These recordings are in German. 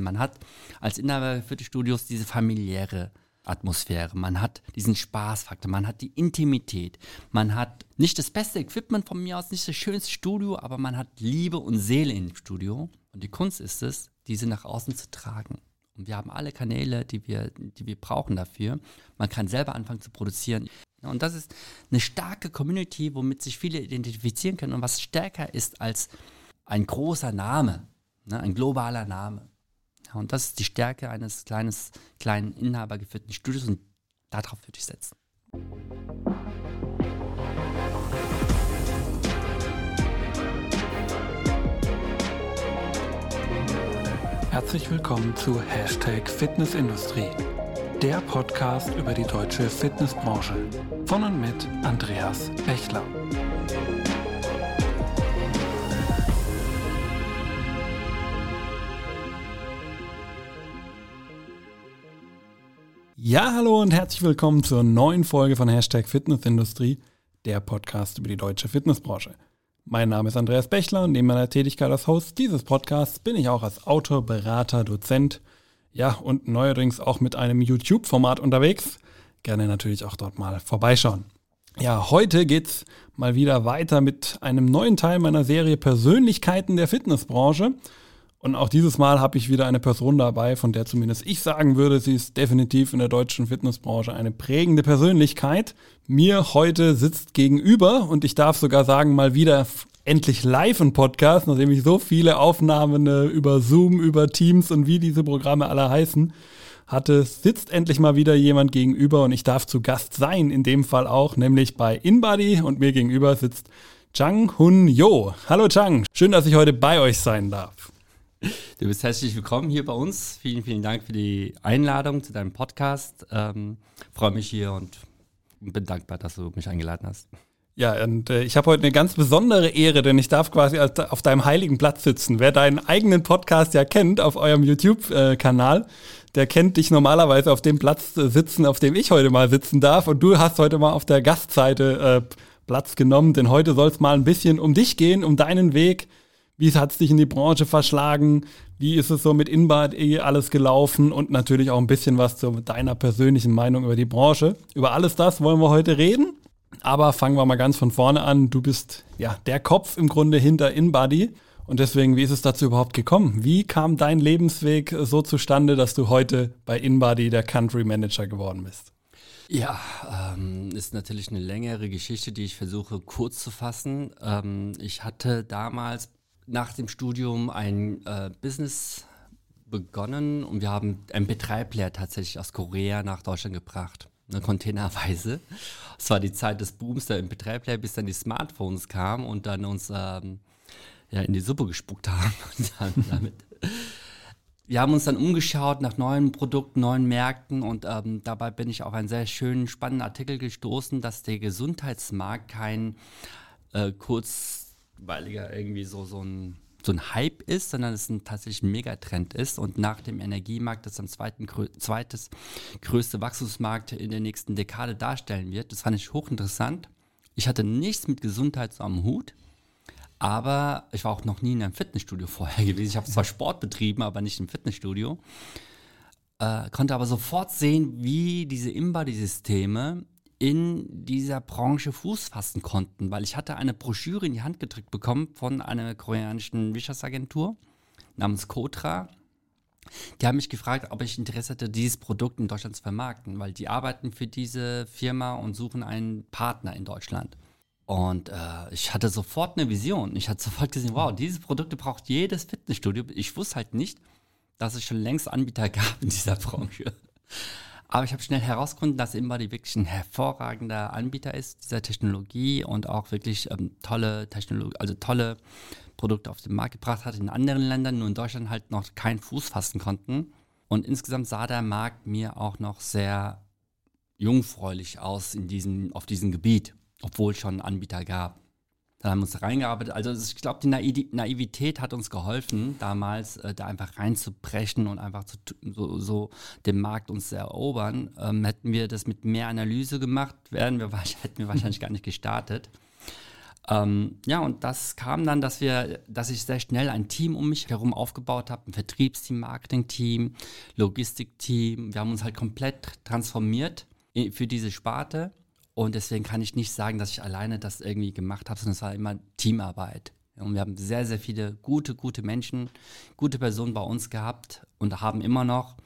Man hat als Inhaber für die Studios diese familiäre Atmosphäre, man hat diesen Spaßfaktor, man hat die Intimität, man hat nicht das beste Equipment von mir aus, nicht das schönste Studio, aber man hat Liebe und Seele im Studio. Und die Kunst ist es, diese nach außen zu tragen. Und wir haben alle Kanäle, die wir, die wir brauchen dafür. Man kann selber anfangen zu produzieren. Und das ist eine starke Community, womit sich viele identifizieren können und was stärker ist als ein großer Name, ne, ein globaler Name. Und das ist die Stärke eines kleines, kleinen inhabergeführten Studios und darauf würde ich setzen. Herzlich willkommen zu Hashtag Fitnessindustrie, der Podcast über die deutsche Fitnessbranche. Von und mit Andreas Bechler. Ja, hallo und herzlich willkommen zur neuen Folge von Hashtag Fitnessindustrie, der Podcast über die deutsche Fitnessbranche. Mein Name ist Andreas Bechler und neben meiner Tätigkeit als Host dieses Podcasts bin ich auch als Autor, Berater, Dozent, ja und neuerdings auch mit einem YouTube-Format unterwegs. Gerne natürlich auch dort mal vorbeischauen. Ja, heute geht's mal wieder weiter mit einem neuen Teil meiner Serie Persönlichkeiten der Fitnessbranche. Und auch dieses Mal habe ich wieder eine Person dabei, von der zumindest ich sagen würde, sie ist definitiv in der deutschen Fitnessbranche eine prägende Persönlichkeit. Mir heute sitzt gegenüber und ich darf sogar sagen, mal wieder endlich live ein Podcast, nachdem ich so viele Aufnahmen äh, über Zoom, über Teams und wie diese Programme alle heißen hatte, sitzt endlich mal wieder jemand gegenüber und ich darf zu Gast sein, in dem Fall auch, nämlich bei InBody und mir gegenüber sitzt Chang Hun Yo. Hallo Chang, schön, dass ich heute bei euch sein darf. Du bist herzlich willkommen hier bei uns. Vielen, vielen Dank für die Einladung zu deinem Podcast. Ähm, freue mich hier und bin dankbar, dass du mich eingeladen hast. Ja, und äh, ich habe heute eine ganz besondere Ehre, denn ich darf quasi auf deinem heiligen Platz sitzen. Wer deinen eigenen Podcast ja kennt auf eurem YouTube-Kanal, der kennt dich normalerweise auf dem Platz äh, sitzen, auf dem ich heute mal sitzen darf. Und du hast heute mal auf der Gastseite äh, Platz genommen, denn heute soll es mal ein bisschen um dich gehen, um deinen Weg wie hat es dich in die Branche verschlagen? Wie ist es so mit Inbad eh alles gelaufen? Und natürlich auch ein bisschen was zu deiner persönlichen Meinung über die Branche. Über alles das wollen wir heute reden. Aber fangen wir mal ganz von vorne an. Du bist ja der Kopf im Grunde hinter InBody. Und deswegen, wie ist es dazu überhaupt gekommen? Wie kam dein Lebensweg so zustande, dass du heute bei InBody der Country Manager geworden bist? Ja, ähm, ist natürlich eine längere Geschichte, die ich versuche kurz zu fassen. Ähm, ich hatte damals nach dem Studium ein äh, Business begonnen und wir haben MP3-Player tatsächlich aus Korea nach Deutschland gebracht. Eine Containerweise. Es war die Zeit des Booms der MP3-Player, bis dann die Smartphones kamen und dann uns ähm, ja, in die Suppe gespuckt haben. Wir haben uns dann umgeschaut nach neuen Produkten, neuen Märkten und ähm, dabei bin ich auf einen sehr schönen, spannenden Artikel gestoßen, dass der Gesundheitsmarkt kein äh, kurz kurzweiliger irgendwie so, so ein so ein Hype ist, sondern es ein tatsächlich ein Megatrend ist und nach dem Energiemarkt das am zweiten zweites größte Wachstumsmarkt in der nächsten Dekade darstellen wird. Das fand ich hochinteressant. Ich hatte nichts mit Gesundheit so am Hut, aber ich war auch noch nie in einem Fitnessstudio vorher gewesen. Ich habe zwar Sport betrieben, aber nicht im Fitnessstudio. Äh, konnte aber sofort sehen, wie diese Embody-Systeme in dieser Branche Fuß fassen konnten, weil ich hatte eine Broschüre in die Hand gedrückt bekommen von einer koreanischen Wirtschaftsagentur namens Kotra. Die haben mich gefragt, ob ich Interesse hatte, dieses Produkt in Deutschland zu vermarkten, weil die arbeiten für diese Firma und suchen einen Partner in Deutschland. Und äh, ich hatte sofort eine Vision. Ich hatte sofort gesehen, wow, diese Produkte braucht jedes Fitnessstudio. Ich wusste halt nicht, dass es schon längst Anbieter gab in dieser Branche. Aber ich habe schnell herausgefunden, dass Imbody wirklich ein hervorragender Anbieter ist dieser Technologie und auch wirklich ähm, tolle Technologie, also tolle Produkte auf den Markt gebracht hat in anderen Ländern, nur in Deutschland halt noch keinen Fuß fassen konnten. Und insgesamt sah der Markt mir auch noch sehr jungfräulich aus in diesem, auf diesem Gebiet, obwohl es schon Anbieter gab. Dann haben wir uns reingearbeitet. Also ich glaube, die Naivität hat uns geholfen, damals äh, da einfach reinzubrechen und einfach zu, so, so den Markt uns zu erobern. Ähm, hätten wir das mit mehr Analyse gemacht, wären wir, hätten wir wahrscheinlich gar nicht gestartet. Ähm, ja, und das kam dann, dass wir, dass ich sehr schnell ein Team um mich herum aufgebaut habe, ein Vertriebsteam, Marketingteam, Logistikteam. Wir haben uns halt komplett transformiert für diese Sparte. Und deswegen kann ich nicht sagen, dass ich alleine das irgendwie gemacht habe, sondern es war immer Teamarbeit. Und wir haben sehr, sehr viele gute, gute Menschen, gute Personen bei uns gehabt und haben immer noch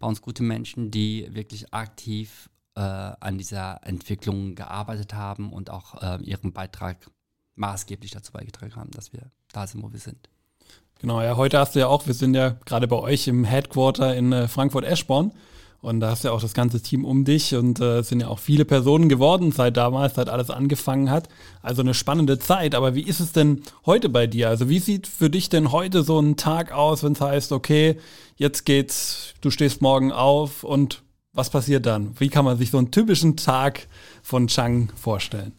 bei uns gute Menschen, die wirklich aktiv äh, an dieser Entwicklung gearbeitet haben und auch äh, ihren Beitrag maßgeblich dazu beigetragen haben, dass wir da sind, wo wir sind. Genau, ja, heute hast du ja auch, wir sind ja gerade bei euch im Headquarter in äh, Frankfurt-Eschborn. Und da hast du ja auch das ganze Team um dich und äh, es sind ja auch viele Personen geworden seit damals, seit alles angefangen hat. Also eine spannende Zeit. Aber wie ist es denn heute bei dir? Also wie sieht für dich denn heute so ein Tag aus, wenn es heißt, okay, jetzt geht's, du stehst morgen auf und was passiert dann? Wie kann man sich so einen typischen Tag von Chang vorstellen?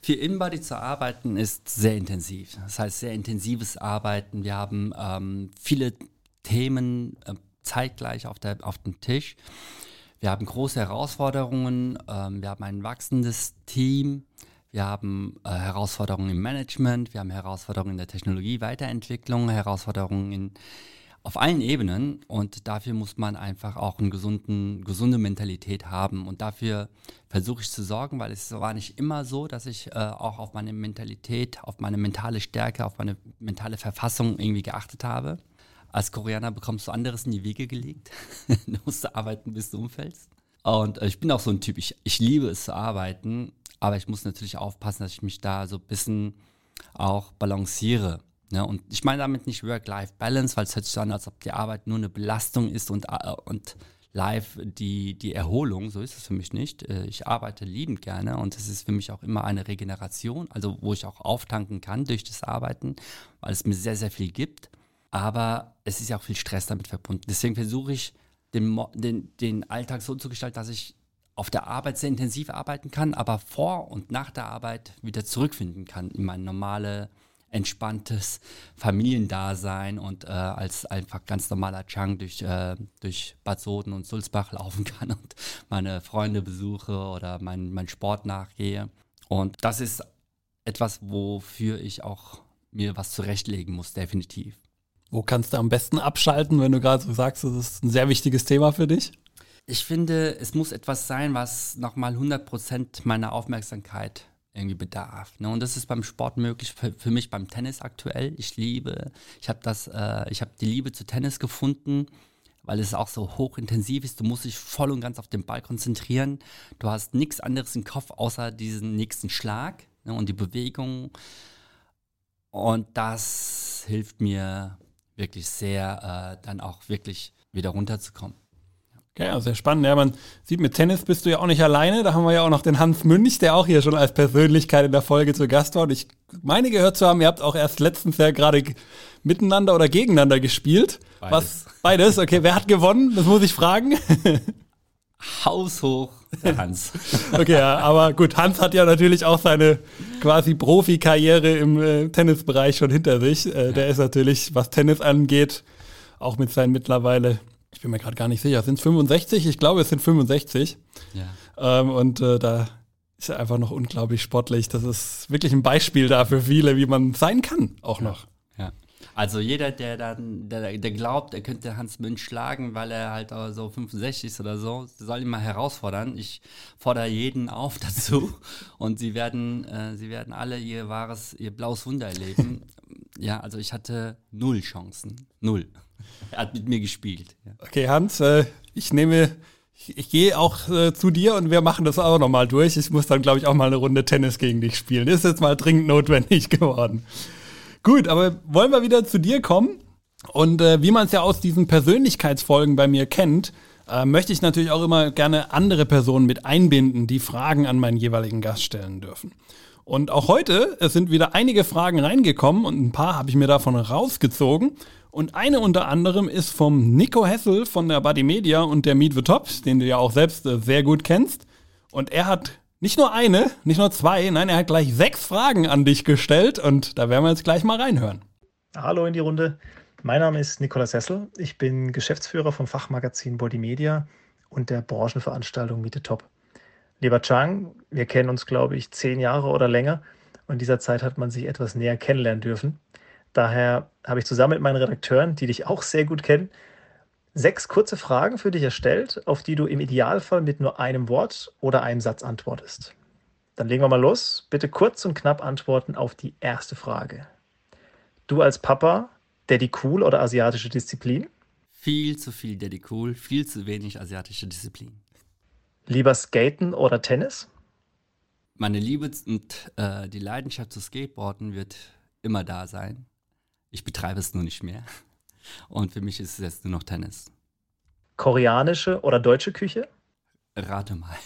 Für InBody zu arbeiten ist sehr intensiv. Das heißt, sehr intensives Arbeiten. Wir haben ähm, viele Themen äh, zeitgleich auf, der, auf dem Tisch. Wir haben große Herausforderungen. Ähm, wir haben ein wachsendes Team. Wir haben äh, Herausforderungen im Management. Wir haben Herausforderungen in der Technologie, Weiterentwicklung, Herausforderungen in auf allen Ebenen und dafür muss man einfach auch eine gesunden, gesunde Mentalität haben und dafür versuche ich zu sorgen, weil es war nicht immer so, dass ich äh, auch auf meine Mentalität, auf meine mentale Stärke, auf meine mentale Verfassung irgendwie geachtet habe. Als Koreaner bekommst du anderes in die Wege gelegt. du musst arbeiten, bis du umfällst. Und äh, ich bin auch so ein Typ, ich, ich liebe es zu arbeiten, aber ich muss natürlich aufpassen, dass ich mich da so ein bisschen auch balanciere. Ne? Und ich meine damit nicht Work-Life-Balance, weil es hört sich so an, als ob die Arbeit nur eine Belastung ist und, äh, und live die, die Erholung. So ist es für mich nicht. Äh, ich arbeite liebend gerne und es ist für mich auch immer eine Regeneration, also wo ich auch auftanken kann durch das Arbeiten, weil es mir sehr, sehr viel gibt. Aber es ist ja auch viel Stress damit verbunden. Deswegen versuche ich, den, den, den Alltag so zu gestalten, dass ich auf der Arbeit sehr intensiv arbeiten kann, aber vor und nach der Arbeit wieder zurückfinden kann in meine normale entspanntes Familiendasein und äh, als einfach ganz normaler Chang durch, äh, durch Bad Soden und Sulzbach laufen kann und meine Freunde besuche oder meinen mein Sport nachgehe. Und das ist etwas, wofür ich auch mir was zurechtlegen muss, definitiv. Wo kannst du am besten abschalten, wenn du gerade so sagst, das ist ein sehr wichtiges Thema für dich? Ich finde, es muss etwas sein, was nochmal 100% meiner Aufmerksamkeit irgendwie bedarf. Ne? Und das ist beim Sport möglich, für, für mich beim Tennis aktuell. Ich liebe, ich habe äh, ich die Liebe zu Tennis gefunden, weil es auch so hochintensiv ist. Du musst dich voll und ganz auf den Ball konzentrieren. Du hast nichts anderes im Kopf außer diesen nächsten Schlag ne? und die Bewegung. Und das hilft mir wirklich sehr, äh, dann auch wirklich wieder runterzukommen. Okay, ja, sehr spannend. Ja, man sieht, mit Tennis bist du ja auch nicht alleine. Da haben wir ja auch noch den Hans Münch, der auch hier schon als Persönlichkeit in der Folge zu Gast war. Und ich meine gehört zu haben, ihr habt auch erst letztens ja gerade miteinander oder gegeneinander gespielt. Beides. Was? Beides? Okay, wer hat gewonnen? Das muss ich fragen. Haushoch, der Hans. okay, ja, aber gut, Hans hat ja natürlich auch seine quasi Profikarriere im äh, Tennisbereich schon hinter sich. Äh. Der ist natürlich, was Tennis angeht, auch mit seinen mittlerweile ich bin mir gerade gar nicht sicher, sind es 65? Ich glaube, es sind 65. Ja. Ähm, und äh, da ist er einfach noch unglaublich sportlich. Das ist wirklich ein Beispiel da für viele, wie man sein kann, auch ja. noch. Ja. Also jeder, der dann, der, der, glaubt, er könnte Hans Münch schlagen, weil er halt so 65 ist oder so, soll ihn mal herausfordern. Ich fordere jeden auf dazu und sie werden, äh, sie werden alle ihr wahres, ihr blaues Wunder erleben. ja, also ich hatte null Chancen. Null. Er hat mit mir gespielt. Ja. Okay, Hans, äh, ich nehme, ich, ich gehe auch äh, zu dir und wir machen das auch nochmal durch. Ich muss dann, glaube ich, auch mal eine Runde Tennis gegen dich spielen. Ist jetzt mal dringend notwendig geworden. Gut, aber wollen wir wieder zu dir kommen? Und äh, wie man es ja aus diesen Persönlichkeitsfolgen bei mir kennt, äh, möchte ich natürlich auch immer gerne andere Personen mit einbinden, die Fragen an meinen jeweiligen Gast stellen dürfen. Und auch heute, es sind wieder einige Fragen reingekommen und ein paar habe ich mir davon rausgezogen. Und eine unter anderem ist vom Nico Hessel von der Buddy Media und der Meet the Tops, den du ja auch selbst äh, sehr gut kennst. Und er hat nicht nur eine, nicht nur zwei, nein, er hat gleich sechs Fragen an dich gestellt und da werden wir jetzt gleich mal reinhören. Hallo in die Runde. Mein Name ist Nikolaus Hessel. Ich bin Geschäftsführer vom Fachmagazin Body Media und der Branchenveranstaltung Meet the Top. Lieber Chang, wir kennen uns, glaube ich, zehn Jahre oder länger und in dieser Zeit hat man sich etwas näher kennenlernen dürfen. Daher habe ich zusammen mit meinen Redakteuren, die dich auch sehr gut kennen, sechs kurze Fragen für dich erstellt, auf die du im Idealfall mit nur einem Wort oder einem Satz antwortest. Dann legen wir mal los. Bitte kurz und knapp antworten auf die erste Frage. Du als Papa, Daddy Cool oder asiatische Disziplin? Viel zu viel Daddy Cool, viel zu wenig asiatische Disziplin. Lieber Skaten oder Tennis? Meine Liebe und äh, die Leidenschaft zu Skateboarden wird immer da sein. Ich betreibe es nur nicht mehr. Und für mich ist es jetzt nur noch Tennis. Koreanische oder deutsche Küche? Rate mal.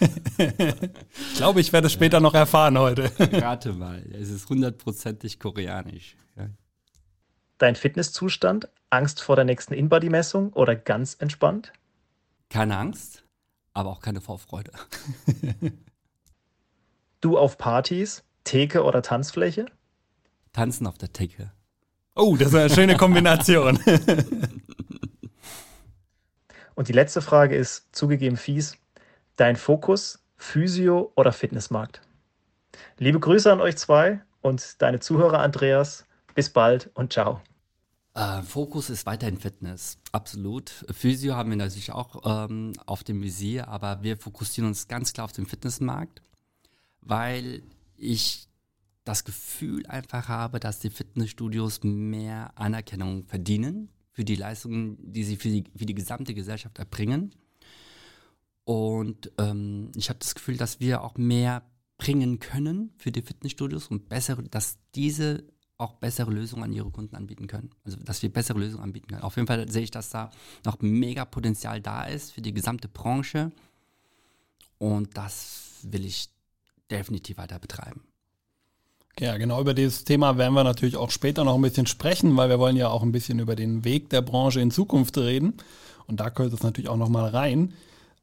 ich glaube, ich werde es später noch erfahren heute. Rate mal. Es ist hundertprozentig koreanisch. Ja. Dein Fitnesszustand? Angst vor der nächsten InBody-Messung oder ganz entspannt? Keine Angst, aber auch keine Vorfreude. Du auf Partys, Theke oder Tanzfläche? Tanzen auf der Theke. Oh, das ist eine schöne Kombination. Und die letzte Frage ist zugegeben fies. Dein Fokus, Physio oder Fitnessmarkt? Liebe Grüße an euch zwei und deine Zuhörer Andreas. Bis bald und ciao. Äh, Fokus ist weiterhin Fitness, absolut. Physio haben wir natürlich auch ähm, auf dem Visier, aber wir fokussieren uns ganz klar auf den Fitnessmarkt, weil ich das Gefühl einfach habe, dass die Fitnessstudios mehr Anerkennung verdienen für die Leistungen, die sie für die, für die gesamte Gesellschaft erbringen. Und ähm, ich habe das Gefühl, dass wir auch mehr bringen können für die Fitnessstudios und bessere, dass diese auch bessere Lösungen an ihre Kunden anbieten können. Also dass wir bessere Lösungen anbieten können. Auf jeden Fall sehe ich, dass da noch mega Potenzial da ist für die gesamte Branche. Und das will ich definitiv weiter betreiben. Ja, genau über dieses Thema werden wir natürlich auch später noch ein bisschen sprechen, weil wir wollen ja auch ein bisschen über den Weg der Branche in Zukunft reden. Und da gehört es natürlich auch nochmal rein.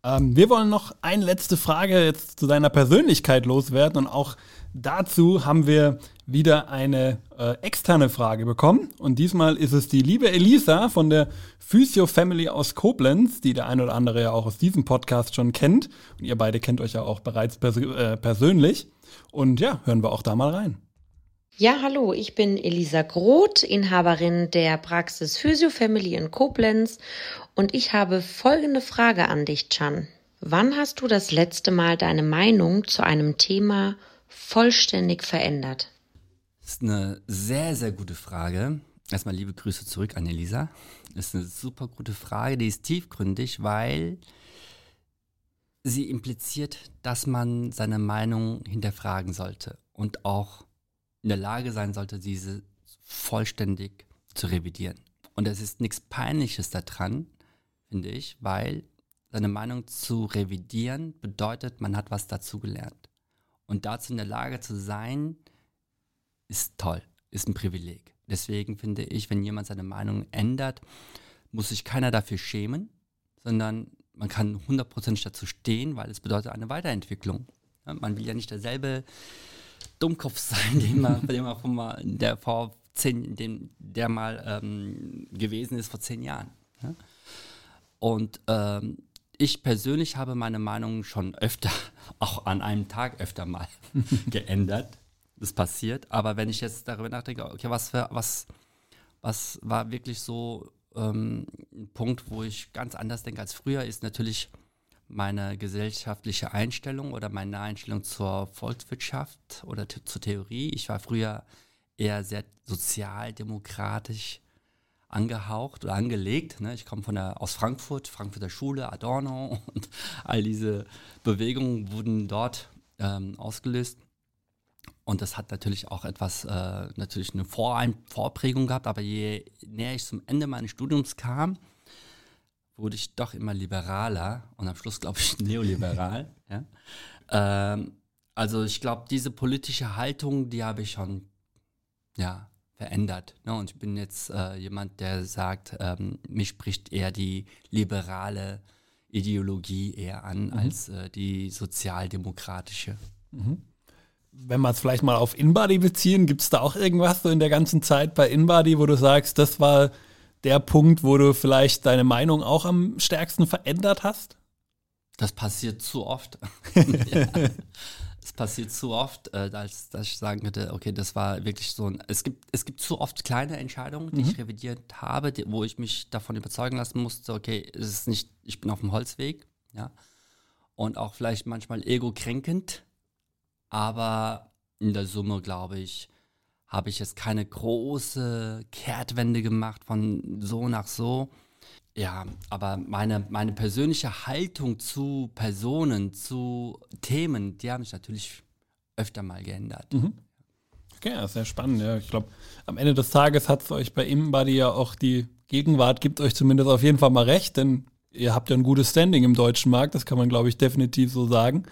Ähm, wir wollen noch eine letzte Frage jetzt zu deiner Persönlichkeit loswerden und auch dazu haben wir wieder eine äh, externe Frage bekommen. Und diesmal ist es die liebe Elisa von der Physio Family aus Koblenz, die der ein oder andere ja auch aus diesem Podcast schon kennt. Und ihr beide kennt euch ja auch bereits pers äh, persönlich. Und ja, hören wir auch da mal rein. Ja, hallo, ich bin Elisa Groth, Inhaberin der Praxis Physio Family in Koblenz und ich habe folgende Frage an dich, Chan. Wann hast du das letzte Mal deine Meinung zu einem Thema vollständig verändert? Das ist eine sehr, sehr gute Frage. Erstmal liebe Grüße zurück an Elisa. Das ist eine super gute Frage, die ist tiefgründig, weil sie impliziert, dass man seine Meinung hinterfragen sollte und auch in der Lage sein sollte, diese vollständig zu revidieren. Und es ist nichts Peinliches daran, finde ich, weil seine Meinung zu revidieren bedeutet, man hat was dazugelernt. Und dazu in der Lage zu sein, ist toll, ist ein Privileg. Deswegen finde ich, wenn jemand seine Meinung ändert, muss sich keiner dafür schämen, sondern man kann hundertprozentig dazu stehen, weil es bedeutet eine Weiterentwicklung. Man will ja nicht derselbe Dummkopf sein, den man, den man mal, der vor zehn, den, der mal ähm, gewesen ist vor zehn Jahren. Ja? Und ähm, ich persönlich habe meine Meinung schon öfter, auch an einem Tag öfter mal geändert. Das passiert. Aber wenn ich jetzt darüber nachdenke, okay, was, für, was, was war wirklich so ähm, ein Punkt, wo ich ganz anders denke als früher, ist natürlich meine gesellschaftliche Einstellung oder meine Einstellung zur Volkswirtschaft oder zur Theorie. Ich war früher eher sehr sozialdemokratisch angehaucht oder angelegt. Ne? Ich komme von der, aus Frankfurt, Frankfurter Schule, Adorno und all diese Bewegungen wurden dort ähm, ausgelöst. Und das hat natürlich auch etwas, äh, natürlich eine Vorein Vorprägung gehabt, aber je näher ich zum Ende meines Studiums kam, wurde ich doch immer liberaler und am Schluss, glaube ich, neoliberal. ja? ähm, also ich glaube, diese politische Haltung, die habe ich schon ja, verändert. Ne? Und ich bin jetzt äh, jemand, der sagt, ähm, mich spricht eher die liberale Ideologie eher an mhm. als äh, die sozialdemokratische. Mhm. Wenn wir es vielleicht mal auf InBody beziehen, gibt es da auch irgendwas so in der ganzen Zeit bei InBody, wo du sagst, das war der Punkt, wo du vielleicht deine Meinung auch am stärksten verändert hast? Das passiert zu oft. ja. Es passiert zu oft, äh, als dass ich sagen könnte, okay, das war wirklich so ein. Es gibt, es gibt zu oft kleine Entscheidungen, die mhm. ich revidiert habe, die, wo ich mich davon überzeugen lassen musste, okay, es ist nicht, ich bin auf dem Holzweg, ja. Und auch vielleicht manchmal ego-kränkend, aber in der Summe, glaube ich, habe ich jetzt keine große Kehrtwende gemacht von so nach so. Ja, aber meine, meine persönliche Haltung zu Personen, zu Themen, die haben sich natürlich öfter mal geändert. Mhm. Okay, ja, sehr spannend. Ja. Ich glaube, am Ende des Tages hat es euch bei Imbody ja auch die Gegenwart, gibt euch zumindest auf jeden Fall mal recht, denn ihr habt ja ein gutes Standing im deutschen Markt, das kann man, glaube ich, definitiv so sagen.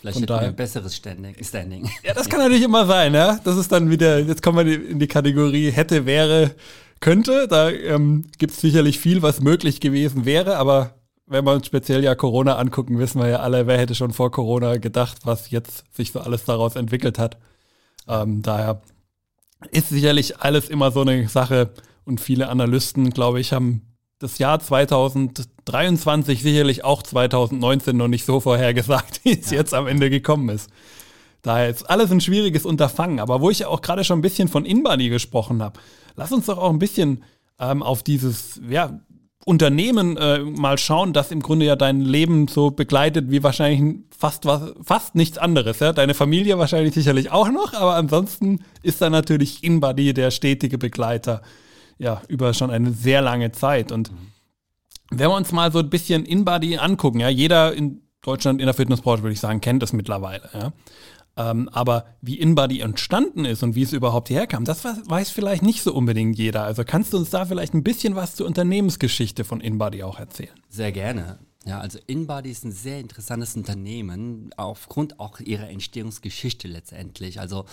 Vielleicht hätten wir ein besseres Standing. Standing. Ja, das kann natürlich immer sein, ja. Das ist dann wieder, jetzt kommen wir in die Kategorie hätte, wäre, könnte. Da ähm, gibt es sicherlich viel, was möglich gewesen wäre, aber wenn wir uns speziell ja Corona angucken, wissen wir ja alle, wer hätte schon vor Corona gedacht, was jetzt sich so alles daraus entwickelt hat. Ähm, daher ist sicherlich alles immer so eine Sache und viele Analysten, glaube ich, haben das Jahr 2023 sicherlich auch 2019 noch nicht so vorhergesagt, wie es ja. jetzt am Ende gekommen ist. Daher ist alles ein schwieriges Unterfangen. Aber wo ich ja auch gerade schon ein bisschen von Inbody gesprochen habe, lass uns doch auch ein bisschen ähm, auf dieses ja, Unternehmen äh, mal schauen, das im Grunde ja dein Leben so begleitet wie wahrscheinlich fast was, fast nichts anderes. Ja? Deine Familie wahrscheinlich sicherlich auch noch, aber ansonsten ist da natürlich Inbody der stetige Begleiter ja, über schon eine sehr lange Zeit. Und mhm. wenn wir uns mal so ein bisschen InBody angucken, ja, jeder in Deutschland in der Fitnessbranche, würde ich sagen, kennt das mittlerweile, ja. Ähm, aber wie InBody entstanden ist und wie es überhaupt herkam, das weiß vielleicht nicht so unbedingt jeder. Also kannst du uns da vielleicht ein bisschen was zur Unternehmensgeschichte von InBody auch erzählen? Sehr gerne. Ja, also InBody ist ein sehr interessantes Unternehmen, aufgrund auch ihrer Entstehungsgeschichte letztendlich. Also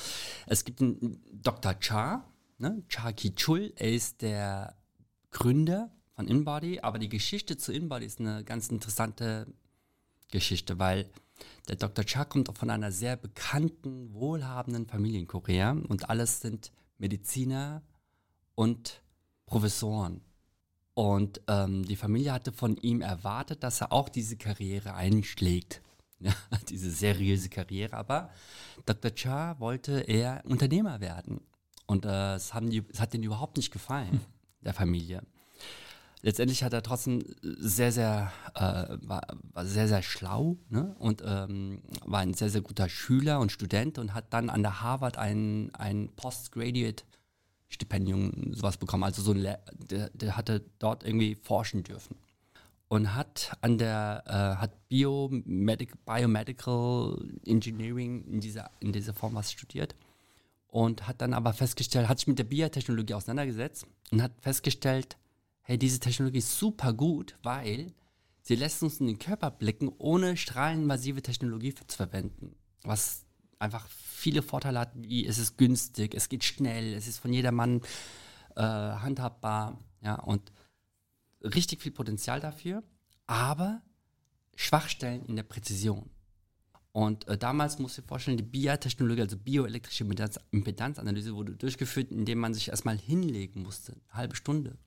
es gibt einen Dr. Cha, Ne? Chaki Chul, er ist der Gründer von InBody, aber die Geschichte zu InBody ist eine ganz interessante Geschichte, weil der Dr. Cha kommt von einer sehr bekannten, wohlhabenden Familie in Korea und alles sind Mediziner und Professoren. Und ähm, die Familie hatte von ihm erwartet, dass er auch diese Karriere einschlägt. Ja, diese seriöse Karriere. Aber Dr. Cha wollte eher Unternehmer werden. Und äh, es, haben die, es hat denen überhaupt nicht gefallen, der Familie. Letztendlich hat er trotzdem sehr, sehr, äh, war, war, sehr, sehr schlau ne? und ähm, war ein sehr, sehr guter Schüler und Student und hat dann an der Harvard ein, ein Postgraduate-Stipendium, sowas bekommen. Also so ein, Le der, der hatte dort irgendwie forschen dürfen und hat an der äh, hat Biomedic Biomedical Engineering in dieser in dieser Form was studiert und hat dann aber festgestellt, hat sich mit der Biotechnologie auseinandergesetzt und hat festgestellt, hey, diese Technologie ist super gut, weil sie lässt uns in den Körper blicken, ohne strahleninvasive Technologie zu verwenden. Was einfach viele Vorteile hat, wie es ist günstig, es geht schnell, es ist von jedermann äh, handhabbar, ja, und richtig viel Potenzial dafür, aber Schwachstellen in der Präzision. Und äh, damals musst du dir vorstellen, die BIA-Technologie, also bioelektrische Impedanzanalyse, wurde durchgeführt, indem man sich erstmal hinlegen musste, eine halbe Stunde,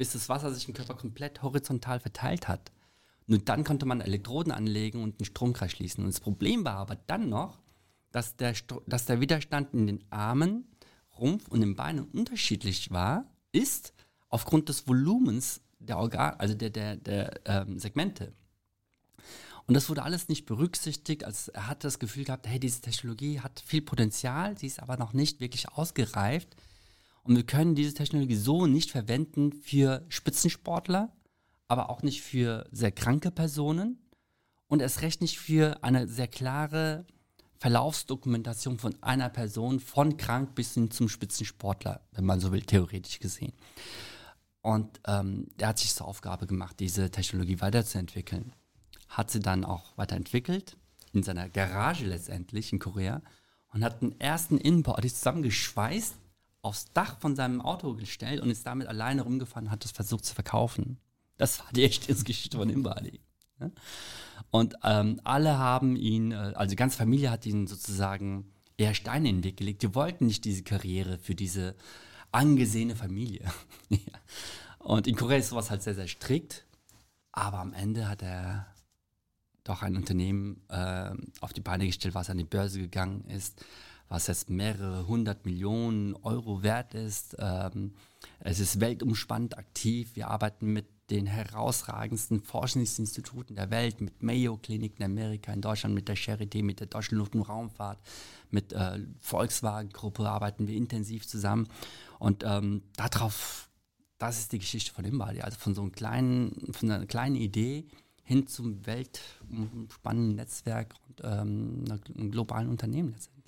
bis das Wasser sich im Körper komplett horizontal verteilt hat. Nur dann konnte man Elektroden anlegen und einen Stromkreis schließen. Und das Problem war aber dann noch, dass der, dass der Widerstand in den Armen, Rumpf und den Beinen unterschiedlich war, ist aufgrund des Volumens der Organ, also der, der, der ähm, Segmente. Und das wurde alles nicht berücksichtigt. Also er hat das Gefühl gehabt, hey, diese Technologie hat viel Potenzial, sie ist aber noch nicht wirklich ausgereift. Und wir können diese Technologie so nicht verwenden für Spitzensportler, aber auch nicht für sehr kranke Personen und erst recht nicht für eine sehr klare Verlaufsdokumentation von einer Person von krank bis hin zum Spitzensportler, wenn man so will, theoretisch gesehen. Und ähm, er hat sich zur Aufgabe gemacht, diese Technologie weiterzuentwickeln hat sie dann auch weiterentwickelt, in seiner Garage letztendlich in Korea und hat den ersten Inbody zusammengeschweißt, aufs Dach von seinem Auto gestellt und ist damit alleine rumgefahren und hat das versucht zu verkaufen. Das war die echte Geschichte von Inbody. Ne? Und ähm, alle haben ihn, äh, also die ganze Familie hat ihn sozusagen eher Steine in den Weg gelegt. Die wollten nicht diese Karriere für diese angesehene Familie. Und in Korea ist sowas halt sehr, sehr strikt. Aber am Ende hat er doch ein Unternehmen äh, auf die Beine gestellt, was an die Börse gegangen ist, was jetzt mehrere hundert Millionen Euro wert ist. Ähm, es ist weltumspannend aktiv. Wir arbeiten mit den herausragendsten Forschungsinstituten der Welt, mit Mayo Klinik in Amerika, in Deutschland, mit der Charité, mit der Deutschen Luft- und Raumfahrt, mit äh, Volkswagen-Gruppe arbeiten wir intensiv zusammen. Und ähm, darauf, das ist die Geschichte von Imbadi. Also von so einem kleinen, von einer kleinen Idee hin zum weltumspannenden Netzwerk und ähm, einem globalen Unternehmen letztendlich.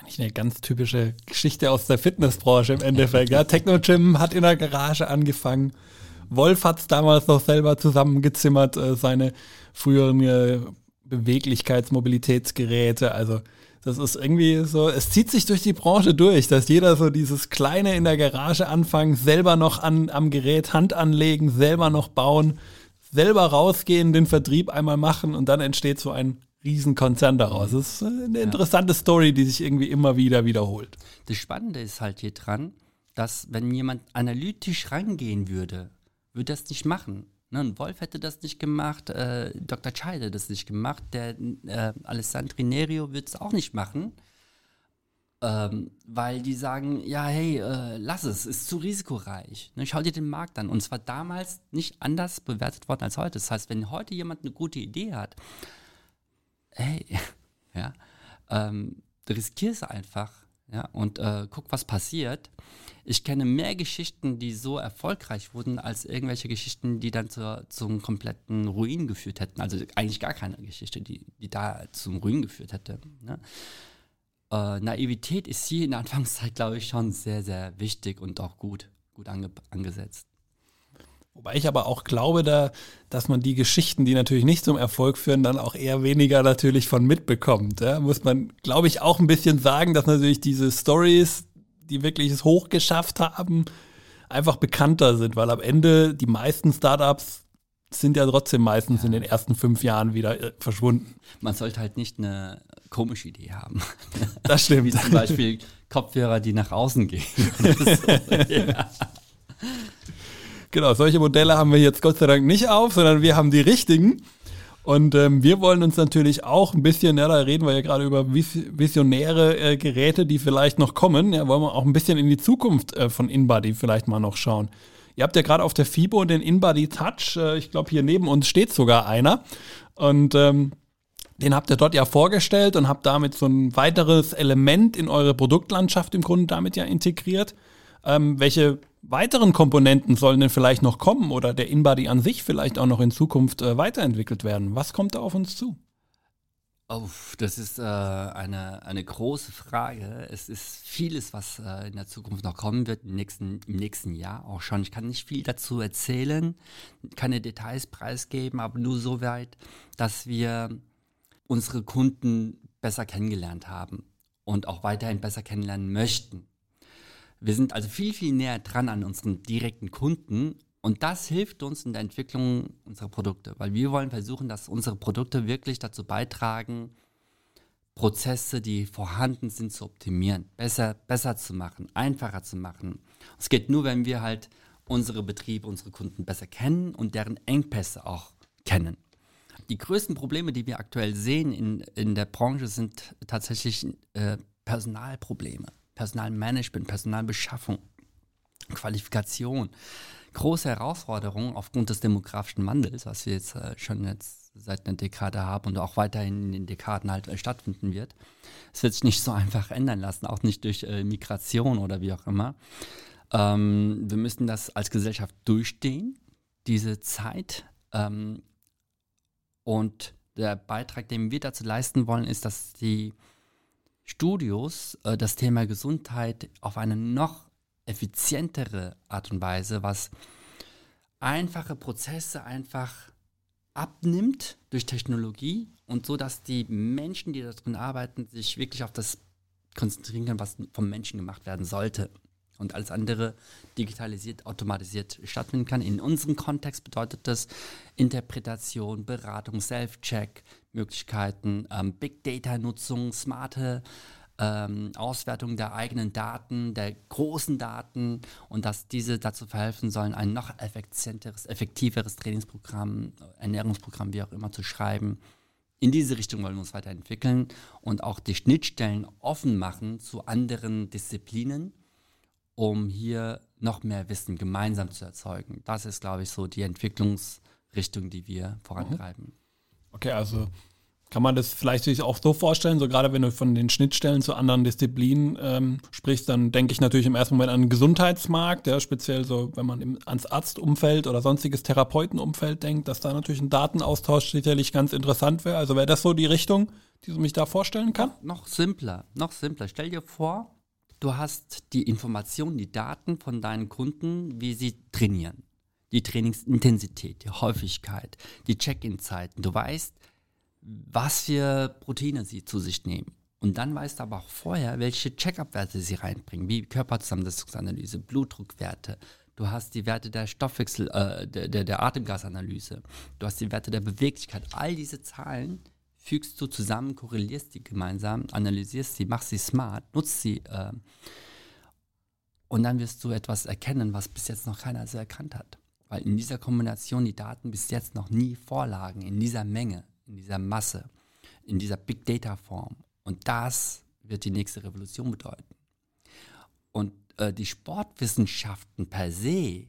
Eigentlich eine ganz typische Geschichte aus der Fitnessbranche im Endeffekt. ja, Techno Gym hat in der Garage angefangen. Wolf hat es damals noch selber zusammengezimmert, äh, seine früheren äh, Beweglichkeitsmobilitätsgeräte. Also das ist irgendwie so, es zieht sich durch die Branche durch, dass jeder so dieses Kleine in der Garage anfangen, selber noch an, am Gerät Hand anlegen, selber noch bauen selber rausgehen, den Vertrieb einmal machen und dann entsteht so ein Riesenkonzern daraus. Das ist eine interessante Story, die sich irgendwie immer wieder wiederholt. Das Spannende ist halt hier dran, dass wenn jemand analytisch rangehen würde, würde das nicht machen. Ne, Wolf hätte das nicht gemacht, äh, Dr. Chai hätte das nicht gemacht, der äh, Alessandri Nerio wird es auch nicht machen. Ähm, weil die sagen, ja, hey, äh, lass es, ist zu risikoreich. Ne, schau dir den Markt an. Und zwar damals nicht anders bewertet worden als heute. Das heißt, wenn heute jemand eine gute Idee hat, hey, ja, ähm, riskier es einfach, ja, und äh, guck, was passiert. Ich kenne mehr Geschichten, die so erfolgreich wurden, als irgendwelche Geschichten, die dann zur, zum kompletten Ruin geführt hätten. Also eigentlich gar keine Geschichte, die, die da zum Ruin geführt hätte. Ne? äh, Naivität ist hier in der Anfangszeit, glaube ich, schon sehr, sehr wichtig und auch gut, gut ange angesetzt. Wobei ich aber auch glaube, da, dass man die Geschichten, die natürlich nicht zum Erfolg führen, dann auch eher weniger natürlich von mitbekommt. Ja? Muss man, glaube ich, auch ein bisschen sagen, dass natürlich diese Stories, die wirklich es hochgeschafft haben, einfach bekannter sind, weil am Ende die meisten Startups sind ja trotzdem meistens ja. in den ersten fünf Jahren wieder äh, verschwunden. Man sollte halt nicht eine komische Idee haben. Das stimmt. Wie zum Beispiel Kopfhörer, die nach außen gehen. ja. Genau, solche Modelle haben wir jetzt Gott sei Dank nicht auf, sondern wir haben die richtigen. Und ähm, wir wollen uns natürlich auch ein bisschen, ja, da reden wir ja gerade über visionäre äh, Geräte, die vielleicht noch kommen. Ja, wollen wir auch ein bisschen in die Zukunft äh, von InBody vielleicht mal noch schauen. Ihr habt ja gerade auf der FIBO den InBody Touch. Äh, ich glaube, hier neben uns steht sogar einer. Und ähm, den habt ihr dort ja vorgestellt und habt damit so ein weiteres Element in eure Produktlandschaft im Grunde damit ja integriert. Ähm, welche weiteren Komponenten sollen denn vielleicht noch kommen oder der InBody an sich vielleicht auch noch in Zukunft äh, weiterentwickelt werden? Was kommt da auf uns zu? Oh, das ist äh, eine, eine große Frage. Es ist vieles, was äh, in der Zukunft noch kommen wird, im nächsten, im nächsten Jahr auch schon. Ich kann nicht viel dazu erzählen, keine Details preisgeben, aber nur so weit, dass wir unsere Kunden besser kennengelernt haben und auch weiterhin besser kennenlernen möchten. Wir sind also viel, viel näher dran an unseren direkten Kunden und das hilft uns in der Entwicklung unserer Produkte, weil wir wollen versuchen, dass unsere Produkte wirklich dazu beitragen, Prozesse, die vorhanden sind, zu optimieren, besser, besser zu machen, einfacher zu machen. Es geht nur, wenn wir halt unsere Betriebe, unsere Kunden besser kennen und deren Engpässe auch kennen. Die größten Probleme, die wir aktuell sehen in, in der Branche, sind tatsächlich äh, Personalprobleme, Personalmanagement, Personalbeschaffung, Qualifikation große Herausforderung aufgrund des demografischen Wandels, was wir jetzt äh, schon jetzt seit einer Dekade haben und auch weiterhin in den Dekaden halt äh, stattfinden wird. Es wird sich nicht so einfach ändern lassen, auch nicht durch äh, Migration oder wie auch immer. Ähm, wir müssen das als Gesellschaft durchstehen, diese Zeit. Ähm, und der Beitrag, den wir dazu leisten wollen, ist, dass die Studios äh, das Thema Gesundheit auf eine noch effizientere Art und Weise, was einfache Prozesse einfach abnimmt durch Technologie und so, dass die Menschen, die darin arbeiten, sich wirklich auf das konzentrieren können, was vom Menschen gemacht werden sollte. Und alles andere digitalisiert, automatisiert stattfinden kann. In unserem Kontext bedeutet das Interpretation, Beratung, Self-Check, Möglichkeiten, ähm, Big Data-Nutzung, smarte ähm, Auswertung der eigenen Daten, der großen Daten und dass diese dazu verhelfen sollen, ein noch effizienteres, effektiveres Trainingsprogramm, Ernährungsprogramm, wie auch immer, zu schreiben. In diese Richtung wollen wir uns weiterentwickeln und auch die Schnittstellen offen machen zu anderen Disziplinen, um hier noch mehr Wissen gemeinsam zu erzeugen. Das ist, glaube ich, so die Entwicklungsrichtung, die wir vorantreiben. Okay, also kann man das vielleicht sich auch so vorstellen, so gerade wenn du von den Schnittstellen zu anderen Disziplinen ähm, sprichst, dann denke ich natürlich im ersten Moment an den Gesundheitsmarkt, ja, speziell so, wenn man im, ans Arztumfeld oder sonstiges Therapeutenumfeld denkt, dass da natürlich ein Datenaustausch sicherlich ganz interessant wäre. Also wäre das so die Richtung, die du mich da vorstellen kann? Noch, noch simpler, noch simpler. Stell dir vor, du hast die Informationen, die Daten von deinen Kunden, wie sie trainieren. Die Trainingsintensität, die Häufigkeit, die Check-in-Zeiten. Du weißt, was für Proteine sie zu sich nehmen. Und dann weißt du aber auch vorher, welche Check-up-Werte sie reinbringen, wie Körperzusammensetzungsanalyse, Blutdruckwerte. Du hast die Werte der Stoffwechsel, äh, der, der, der Atemgasanalyse. Du hast die Werte der Beweglichkeit. All diese Zahlen fügst du zusammen, korrelierst die gemeinsam, analysierst sie, machst sie smart, nutzt sie. Äh, und dann wirst du etwas erkennen, was bis jetzt noch keiner so erkannt hat. Weil in dieser Kombination die Daten bis jetzt noch nie vorlagen, in dieser Menge in dieser Masse, in dieser Big Data Form. Und das wird die nächste Revolution bedeuten. Und äh, die Sportwissenschaften per se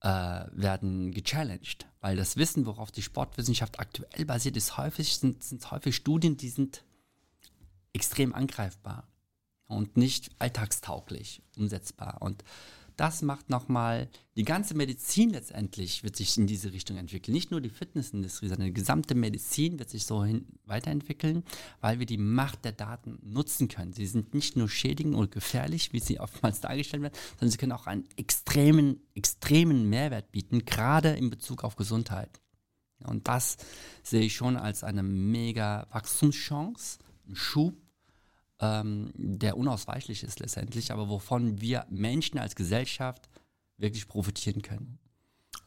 äh, werden gechallenged, weil das Wissen, worauf die Sportwissenschaft aktuell basiert, ist häufig, sind, sind häufig Studien, die sind extrem angreifbar und nicht alltagstauglich umsetzbar. Und das macht nochmal, die ganze Medizin letztendlich wird sich in diese Richtung entwickeln. Nicht nur die Fitnessindustrie, sondern die gesamte Medizin wird sich so hin weiterentwickeln, weil wir die Macht der Daten nutzen können. Sie sind nicht nur schädigend oder gefährlich, wie sie oftmals dargestellt werden, sondern sie können auch einen extremen, extremen Mehrwert bieten, gerade in Bezug auf Gesundheit. Und das sehe ich schon als eine mega Wachstumschance, einen Schub ähm, der unausweichlich ist letztendlich, aber wovon wir Menschen als Gesellschaft wirklich profitieren können.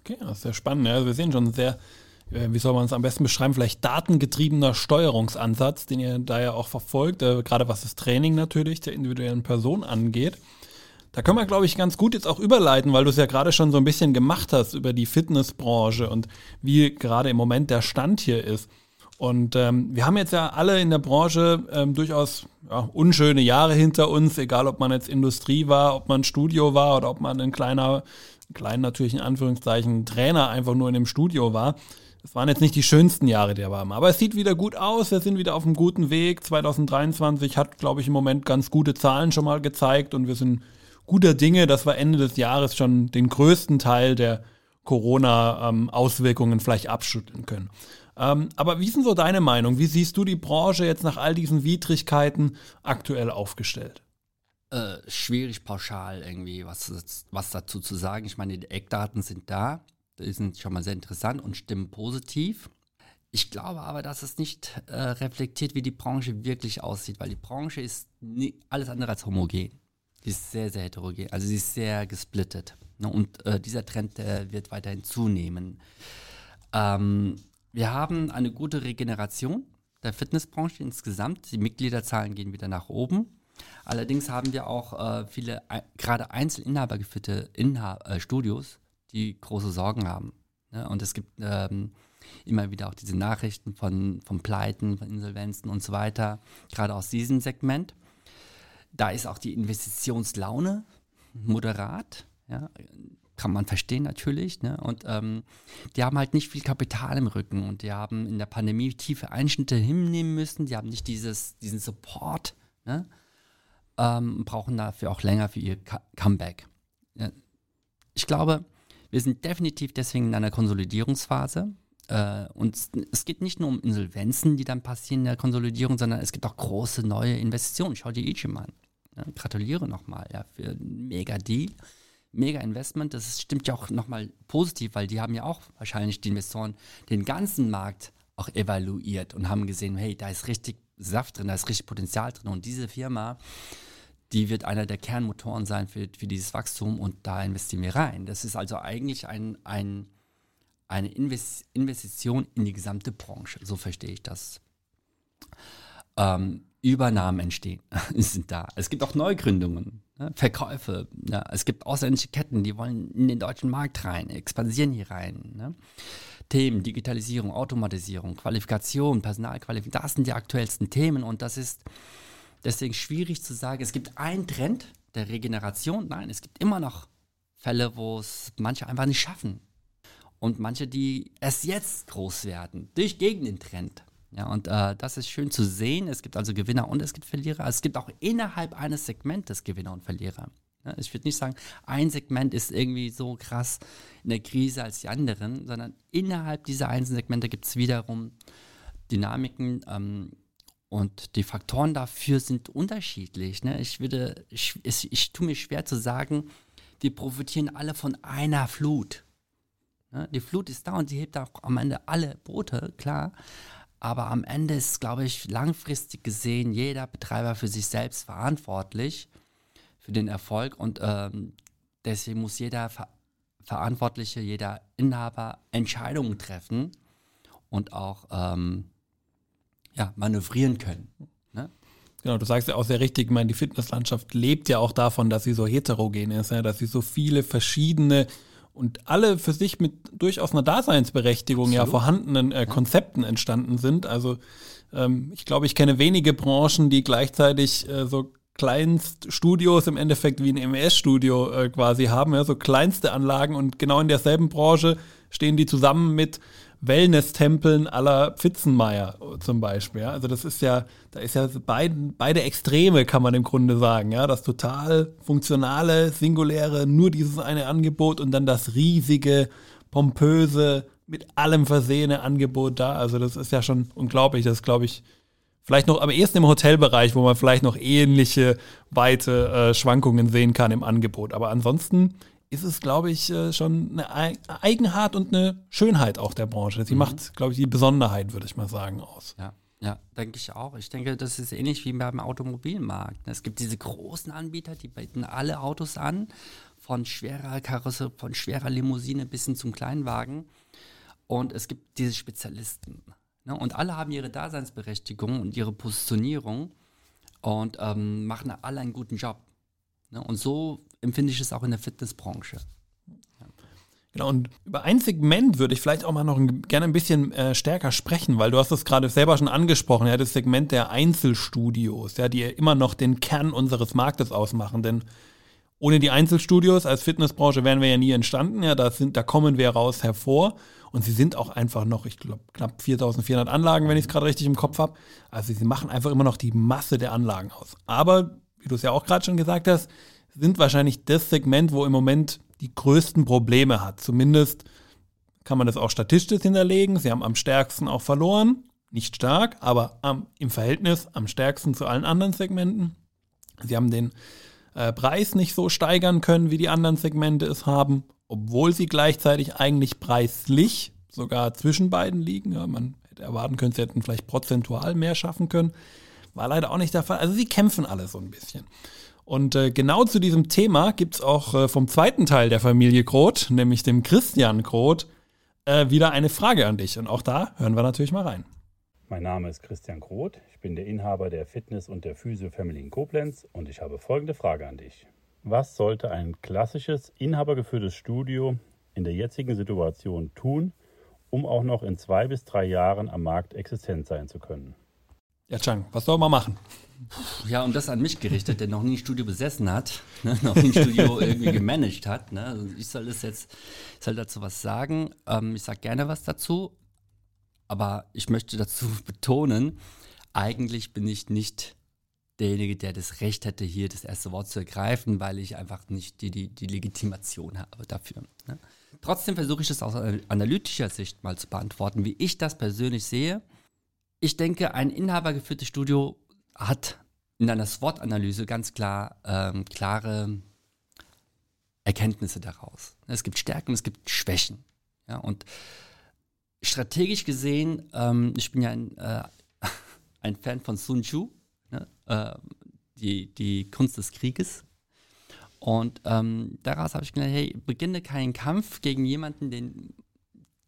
Okay, das ist sehr spannend. Ja. Also wir sehen schon sehr, äh, wie soll man es am besten beschreiben, vielleicht datengetriebener Steuerungsansatz, den ihr da ja auch verfolgt, äh, gerade was das Training natürlich der individuellen Person angeht. Da können wir, glaube ich, ganz gut jetzt auch überleiten, weil du es ja gerade schon so ein bisschen gemacht hast über die Fitnessbranche und wie gerade im Moment der Stand hier ist. Und ähm, wir haben jetzt ja alle in der Branche ähm, durchaus ja, unschöne Jahre hinter uns, egal ob man jetzt Industrie war, ob man Studio war oder ob man ein kleiner, klein natürlich in Anführungszeichen Trainer einfach nur in dem Studio war. Das waren jetzt nicht die schönsten Jahre, die wir haben. Aber es sieht wieder gut aus. Wir sind wieder auf einem guten Weg. 2023 hat, glaube ich, im Moment ganz gute Zahlen schon mal gezeigt. Und wir sind guter Dinge, dass wir Ende des Jahres schon den größten Teil der Corona-Auswirkungen ähm, vielleicht abschütteln können. Ähm, aber wie ist denn so deine Meinung? Wie siehst du die Branche jetzt nach all diesen Widrigkeiten aktuell aufgestellt? Äh, schwierig pauschal irgendwie was, was dazu zu sagen. Ich meine, die Eckdaten sind da, die sind schon mal sehr interessant und stimmen positiv. Ich glaube aber, dass es nicht äh, reflektiert, wie die Branche wirklich aussieht, weil die Branche ist nie, alles andere als homogen. Die ist sehr, sehr heterogen, also sie ist sehr gesplittet. Ne? Und äh, dieser Trend wird weiterhin zunehmen. Ähm, wir haben eine gute Regeneration der Fitnessbranche insgesamt. Die Mitgliederzahlen gehen wieder nach oben. Allerdings haben wir auch äh, viele, äh, gerade Einzelinhaber geführte Inha äh, Studios, die große Sorgen haben. Ne? Und es gibt ähm, immer wieder auch diese Nachrichten von, von Pleiten, von Insolvenzen und so weiter, gerade aus diesem Segment. Da ist auch die Investitionslaune moderat. Ja? Kann man verstehen natürlich. Ne? Und ähm, die haben halt nicht viel Kapital im Rücken und die haben in der Pandemie tiefe Einschnitte hinnehmen müssen. Die haben nicht dieses, diesen Support, ne? ähm, brauchen dafür auch länger für ihr Comeback. Ich glaube, wir sind definitiv deswegen in einer Konsolidierungsphase. Äh, und es geht nicht nur um Insolvenzen, die dann passieren in der Konsolidierung, sondern es gibt auch große neue Investitionen. Schau dir Ichim an. Gratuliere nochmal ja, für einen mega Deal mega Investment. Das stimmt ja auch nochmal positiv, weil die haben ja auch wahrscheinlich die Investoren den ganzen Markt auch evaluiert und haben gesehen, hey, da ist richtig Saft drin, da ist richtig Potenzial drin. Und diese Firma, die wird einer der Kernmotoren sein für, für dieses Wachstum und da investieren wir rein. Das ist also eigentlich ein, ein, eine Investition in die gesamte Branche. So verstehe ich das. Ähm, Übernahmen entstehen, sind da. Es gibt auch Neugründungen, ne? Verkäufe. Ja? Es gibt ausländische Ketten, die wollen in den deutschen Markt rein, expandieren hier rein. Ne? Themen, Digitalisierung, Automatisierung, Qualifikation, Personalqualifikation, das sind die aktuellsten Themen und das ist deswegen schwierig zu sagen, es gibt einen Trend der Regeneration. Nein, es gibt immer noch Fälle, wo es manche einfach nicht schaffen. Und manche, die erst jetzt groß werden, durch gegen den Trend. Ja, und äh, das ist schön zu sehen. Es gibt also Gewinner und es gibt Verlierer. Es gibt auch innerhalb eines Segmentes Gewinner und Verlierer. Ja, ich würde nicht sagen, ein Segment ist irgendwie so krass in der Krise als die anderen, sondern innerhalb dieser einzelnen Segmente gibt es wiederum Dynamiken ähm, und die Faktoren dafür sind unterschiedlich. Ne? Ich würde, ich, ich, ich tue mir schwer zu sagen, die profitieren alle von einer Flut. Ne? Die Flut ist da und sie hebt auch am Ende alle Boote, klar. Aber am Ende ist, glaube ich, langfristig gesehen jeder Betreiber für sich selbst verantwortlich für den Erfolg und ähm, deswegen muss jeder Ver Verantwortliche, jeder Inhaber Entscheidungen treffen und auch ähm, ja, manövrieren können. Ne? Genau, du sagst ja auch sehr richtig, ich meine, die Fitnesslandschaft lebt ja auch davon, dass sie so heterogen ist, ja, dass sie so viele verschiedene und alle für sich mit durchaus einer Daseinsberechtigung Absolut. ja vorhandenen äh, Konzepten entstanden sind. Also ähm, ich glaube, ich kenne wenige Branchen, die gleichzeitig äh, so Kleinststudios im Endeffekt wie ein MES-Studio äh, quasi haben, ja, so kleinste Anlagen und genau in derselben Branche stehen die zusammen mit Wellness-Tempeln aller Pfitzenmeier zum Beispiel. Ja? Also das ist ja, da ist ja beide, beide Extreme, kann man im Grunde sagen. Ja? Das total funktionale, singuläre, nur dieses eine Angebot und dann das riesige, pompöse, mit allem versehene Angebot da. Also das ist ja schon unglaublich. Das glaube ich, vielleicht noch am ehesten im Hotelbereich, wo man vielleicht noch ähnliche weite äh, Schwankungen sehen kann im Angebot. Aber ansonsten ist es, glaube ich, äh, schon eine Eigenart und eine Schönheit auch der Branche. Sie mhm. macht, glaube ich, die Besonderheit, würde ich mal sagen, aus. Ja. Ja, denke ich auch. Ich denke, das ist ähnlich wie beim Automobilmarkt. Es gibt diese großen Anbieter, die bieten alle Autos an, von schwerer Karosse, von schwerer Limousine bis hin zum Kleinwagen. Und es gibt diese Spezialisten. Ne? Und alle haben ihre Daseinsberechtigung und ihre Positionierung und ähm, machen alle einen guten Job. Ne? Und so empfinde ich es auch in der Fitnessbranche. Genau, und über ein Segment würde ich vielleicht auch mal noch ein, gerne ein bisschen äh, stärker sprechen, weil du hast es gerade selber schon angesprochen, ja, das Segment der Einzelstudios, ja, die ja immer noch den Kern unseres Marktes ausmachen, denn ohne die Einzelstudios als Fitnessbranche wären wir ja nie entstanden, ja, da, sind, da kommen wir raus hervor und sie sind auch einfach noch, ich glaube, knapp 4400 Anlagen, wenn ich es gerade richtig im Kopf habe, also sie machen einfach immer noch die Masse der Anlagen aus. Aber, wie du es ja auch gerade schon gesagt hast, sind wahrscheinlich das Segment, wo im Moment die größten Probleme hat. Zumindest kann man das auch statistisch hinterlegen. Sie haben am stärksten auch verloren. Nicht stark, aber am, im Verhältnis am stärksten zu allen anderen Segmenten. Sie haben den äh, Preis nicht so steigern können, wie die anderen Segmente es haben, obwohl sie gleichzeitig eigentlich preislich sogar zwischen beiden liegen. Ja, man hätte erwarten können, sie hätten vielleicht prozentual mehr schaffen können. War leider auch nicht der Fall. Also sie kämpfen alle so ein bisschen. Und äh, genau zu diesem Thema gibt es auch äh, vom zweiten Teil der Familie Groth, nämlich dem Christian Groth, äh, wieder eine Frage an dich. Und auch da hören wir natürlich mal rein. Mein Name ist Christian Groth. Ich bin der Inhaber der Fitness- und der Physio Family in Koblenz und ich habe folgende Frage an dich. Was sollte ein klassisches, inhabergeführtes Studio in der jetzigen Situation tun, um auch noch in zwei bis drei Jahren am Markt existent sein zu können? Ja, Chang, was soll man machen? Ja, und das an mich gerichtet, der noch nie ein Studio besessen hat, ne, noch nie ein Studio irgendwie gemanagt hat. Ne? Also ich soll das jetzt, ich soll dazu was sagen. Ähm, ich sage gerne was dazu, aber ich möchte dazu betonen, eigentlich bin ich nicht derjenige, der das Recht hätte, hier das erste Wort zu ergreifen, weil ich einfach nicht die, die, die Legitimation habe dafür. Ne? Trotzdem versuche ich es aus analytischer Sicht mal zu beantworten, wie ich das persönlich sehe ich denke, ein inhabergeführtes Studio hat in einer SWOT-Analyse ganz klar ähm, klare Erkenntnisse daraus. Es gibt Stärken, es gibt Schwächen. Ja, und strategisch gesehen, ähm, ich bin ja ein, äh, ein Fan von Sun Tzu, ne? äh, die, die Kunst des Krieges. Und ähm, daraus habe ich gedacht, hey, beginne keinen Kampf gegen jemanden, den,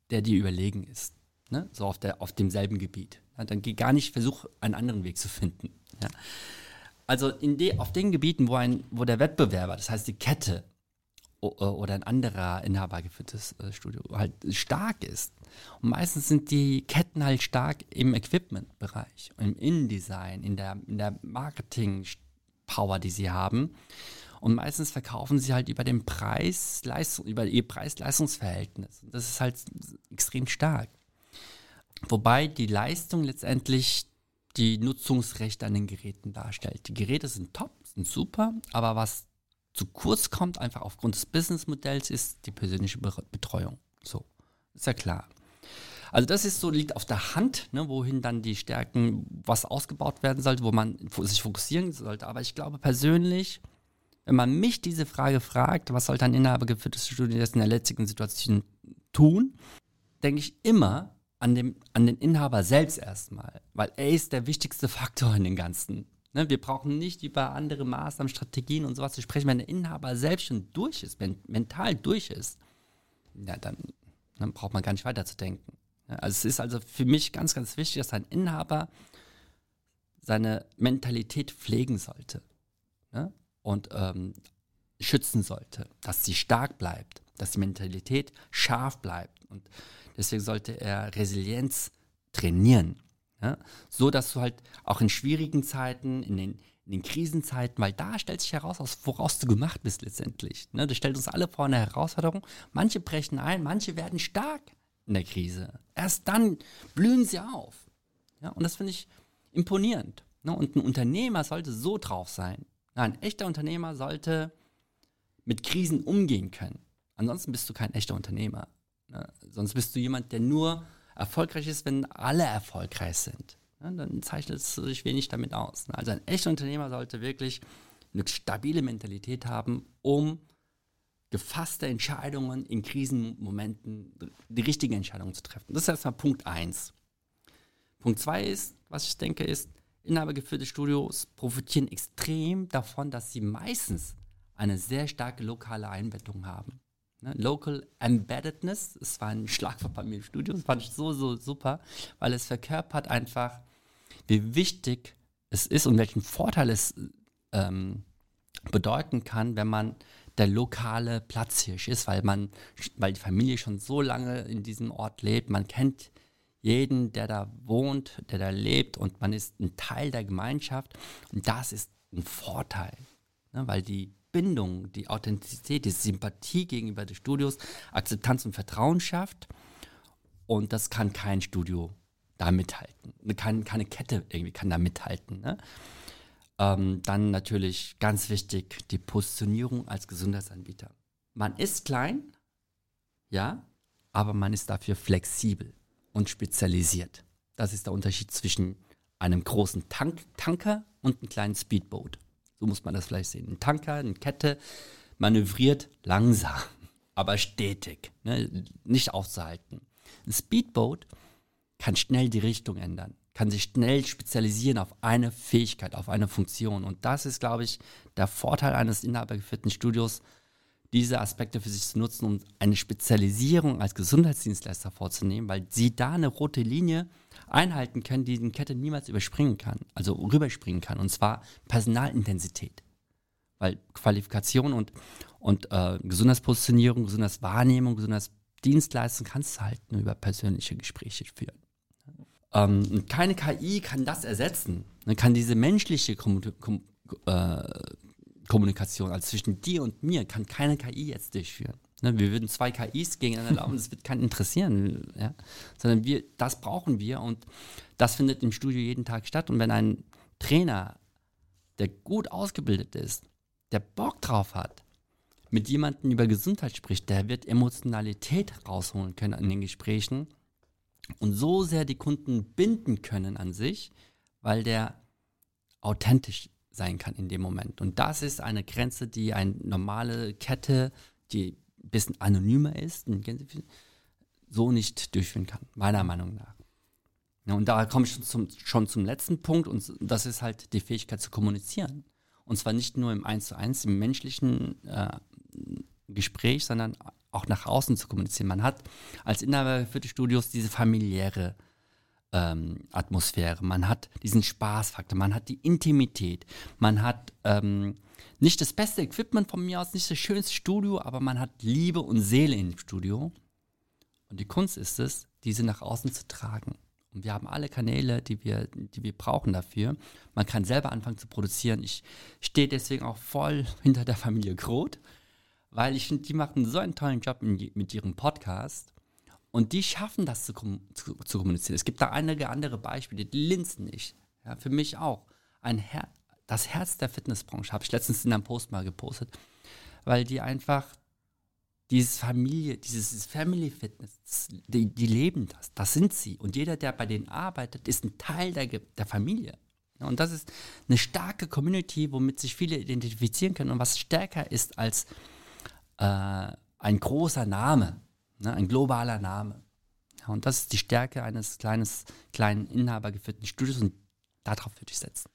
der dir überlegen ist. Ne? So auf, der, auf demselben Gebiet. Ja, dann geh gar nicht, versuch einen anderen Weg zu finden. Ja. Also de, auf den Gebieten, wo, ein, wo der Wettbewerber, das heißt die Kette oder ein anderer inhabergeführtes äh, Studio halt stark ist. Und meistens sind die Ketten halt stark im Equipment-Bereich, im InDesign, in der, in der Marketing-Power, die sie haben. Und meistens verkaufen sie halt über den Preis, Leistung, über ihr Preis-Leistungsverhältnis. Das ist halt extrem stark. Wobei die Leistung letztendlich die Nutzungsrechte an den Geräten darstellt. Die Geräte sind top, sind super, aber was zu kurz kommt, einfach aufgrund des Businessmodells, ist die persönliche Betreuung. So, ist ja klar. Also das ist so, liegt auf der Hand, ne, wohin dann die Stärken, was ausgebaut werden sollte, wo man sich fokussieren sollte. Aber ich glaube persönlich, wenn man mich diese Frage fragt, was sollte ein inhabergeführtes Studium in der letzten Situation tun, denke ich immer an, dem, an den Inhaber selbst erstmal, weil er ist der wichtigste Faktor in den ganzen Ne, wir brauchen nicht über andere Maßnahmen, Strategien und sowas zu sprechen. Wenn der Inhaber selbst schon durch ist, wenn mental durch ist, ja, dann, dann braucht man gar nicht weiterzudenken. Also es ist also für mich ganz, ganz wichtig, dass ein Inhaber seine Mentalität pflegen sollte ne? und ähm, schützen sollte, dass sie stark bleibt, dass die Mentalität scharf bleibt. Und deswegen sollte er Resilienz trainieren. Ja? So dass du halt auch in schwierigen Zeiten, in den, in den Krisenzeiten, weil da stellt sich heraus, woraus du gemacht bist letztendlich. Ne? Das stellt uns alle vor eine Herausforderung. Manche brechen ein, manche werden stark in der Krise. Erst dann blühen sie auf. Ja? Und das finde ich imponierend. Ne? Und ein Unternehmer sollte so drauf sein. Ein echter Unternehmer sollte mit Krisen umgehen können. Ansonsten bist du kein echter Unternehmer. Ne? Sonst bist du jemand, der nur erfolgreich ist, wenn alle erfolgreich sind. Ja, dann zeichnet es sich wenig damit aus. Also ein echter Unternehmer sollte wirklich eine stabile Mentalität haben, um gefasste Entscheidungen in Krisenmomenten, die richtigen Entscheidungen zu treffen. Das ist erstmal Punkt 1. Punkt 2 ist, was ich denke, ist, inhabergeführte Studios profitieren extrem davon, dass sie meistens eine sehr starke lokale Einbettung haben. Ne? Local Embeddedness, es war ein Schlagwort bei mir im Studio, das fand ich so, so super, weil es verkörpert einfach, wie wichtig es ist und welchen Vorteil es ähm, bedeuten kann, wenn man der lokale Platzhirsch ist, weil man, weil die Familie schon so lange in diesem Ort lebt, man kennt jeden, der da wohnt, der da lebt und man ist ein Teil der Gemeinschaft. Und das ist ein Vorteil, ne, weil die Bindung, die Authentizität, die Sympathie gegenüber des Studios, Akzeptanz und Vertrauen schafft. Und das kann kein Studio da mithalten. Keine, keine Kette irgendwie kann da mithalten. Ne? Ähm, dann natürlich ganz wichtig die Positionierung als Gesundheitsanbieter. Man ist klein, ja, aber man ist dafür flexibel und spezialisiert. Das ist der Unterschied zwischen einem großen Tank Tanker und einem kleinen Speedboat. So muss man das vielleicht sehen. Ein Tanker, eine Kette manövriert langsam, aber stetig, ne? nicht aufzuhalten. Ein Speedboat kann schnell die Richtung ändern, kann sich schnell spezialisieren auf eine Fähigkeit, auf eine Funktion. Und das ist, glaube ich, der Vorteil eines inhabergeführten Studios, diese Aspekte für sich zu nutzen, um eine Spezialisierung als Gesundheitsdienstleister vorzunehmen, weil sie da eine rote Linie einhalten können, die die Kette niemals überspringen kann, also rüberspringen kann, und zwar Personalintensität. Weil Qualifikation und, und äh, Gesundheitspositionierung, Gesundheitswahrnehmung, Gesundheitsdienstleistung kannst du halt nur über persönliche Gespräche führen. Ähm, keine KI kann das ersetzen. Man kann diese menschliche Kom Kom äh, Kommunikation, also zwischen dir und mir, kann keine KI jetzt durchführen. Ne, wir würden zwei KIs gegeneinander laufen, das wird keinen interessieren. Ja? Sondern wir, das brauchen wir und das findet im Studio jeden Tag statt. Und wenn ein Trainer, der gut ausgebildet ist, der Bock drauf hat, mit jemandem über Gesundheit spricht, der wird Emotionalität rausholen können in den Gesprächen und so sehr die Kunden binden können an sich, weil der authentisch sein kann in dem Moment. Und das ist eine Grenze, die eine normale Kette, die ein bisschen anonymer ist, so nicht durchführen kann, meiner Meinung nach. Ja, und da komme ich schon zum, schon zum letzten Punkt und das ist halt die Fähigkeit zu kommunizieren. Und zwar nicht nur im Eins zu eins, im menschlichen äh, Gespräch, sondern auch nach außen zu kommunizieren. Man hat als Inhaber für die Studios diese familiäre ähm, Atmosphäre, man hat diesen Spaßfaktor, man hat die Intimität, man hat ähm, nicht das beste Equipment von mir aus, nicht das schönste Studio, aber man hat Liebe und Seele im Studio. Und die Kunst ist es, diese nach außen zu tragen. Und wir haben alle Kanäle, die wir, die wir brauchen dafür. Man kann selber anfangen zu produzieren. Ich stehe deswegen auch voll hinter der Familie Groth, weil ich finde, die machen so einen tollen Job mit ihrem Podcast. Und die schaffen das zu, zu, zu, kommunizieren. Es gibt da einige andere Beispiele, die Linsen nicht. Ja, für mich auch. Ein Her das Herz der Fitnessbranche habe ich letztens in einem Post mal gepostet, weil die einfach dieses Familie, dieses Family Fitness, die, die, leben das, das sind sie. Und jeder, der bei denen arbeitet, ist ein Teil der, der Familie. Und das ist eine starke Community, womit sich viele identifizieren können und was stärker ist als äh, ein großer Name, ne, ein globaler Name. und das ist die Stärke eines kleines, kleinen inhabergeführten Studios und darauf würde ich setzen.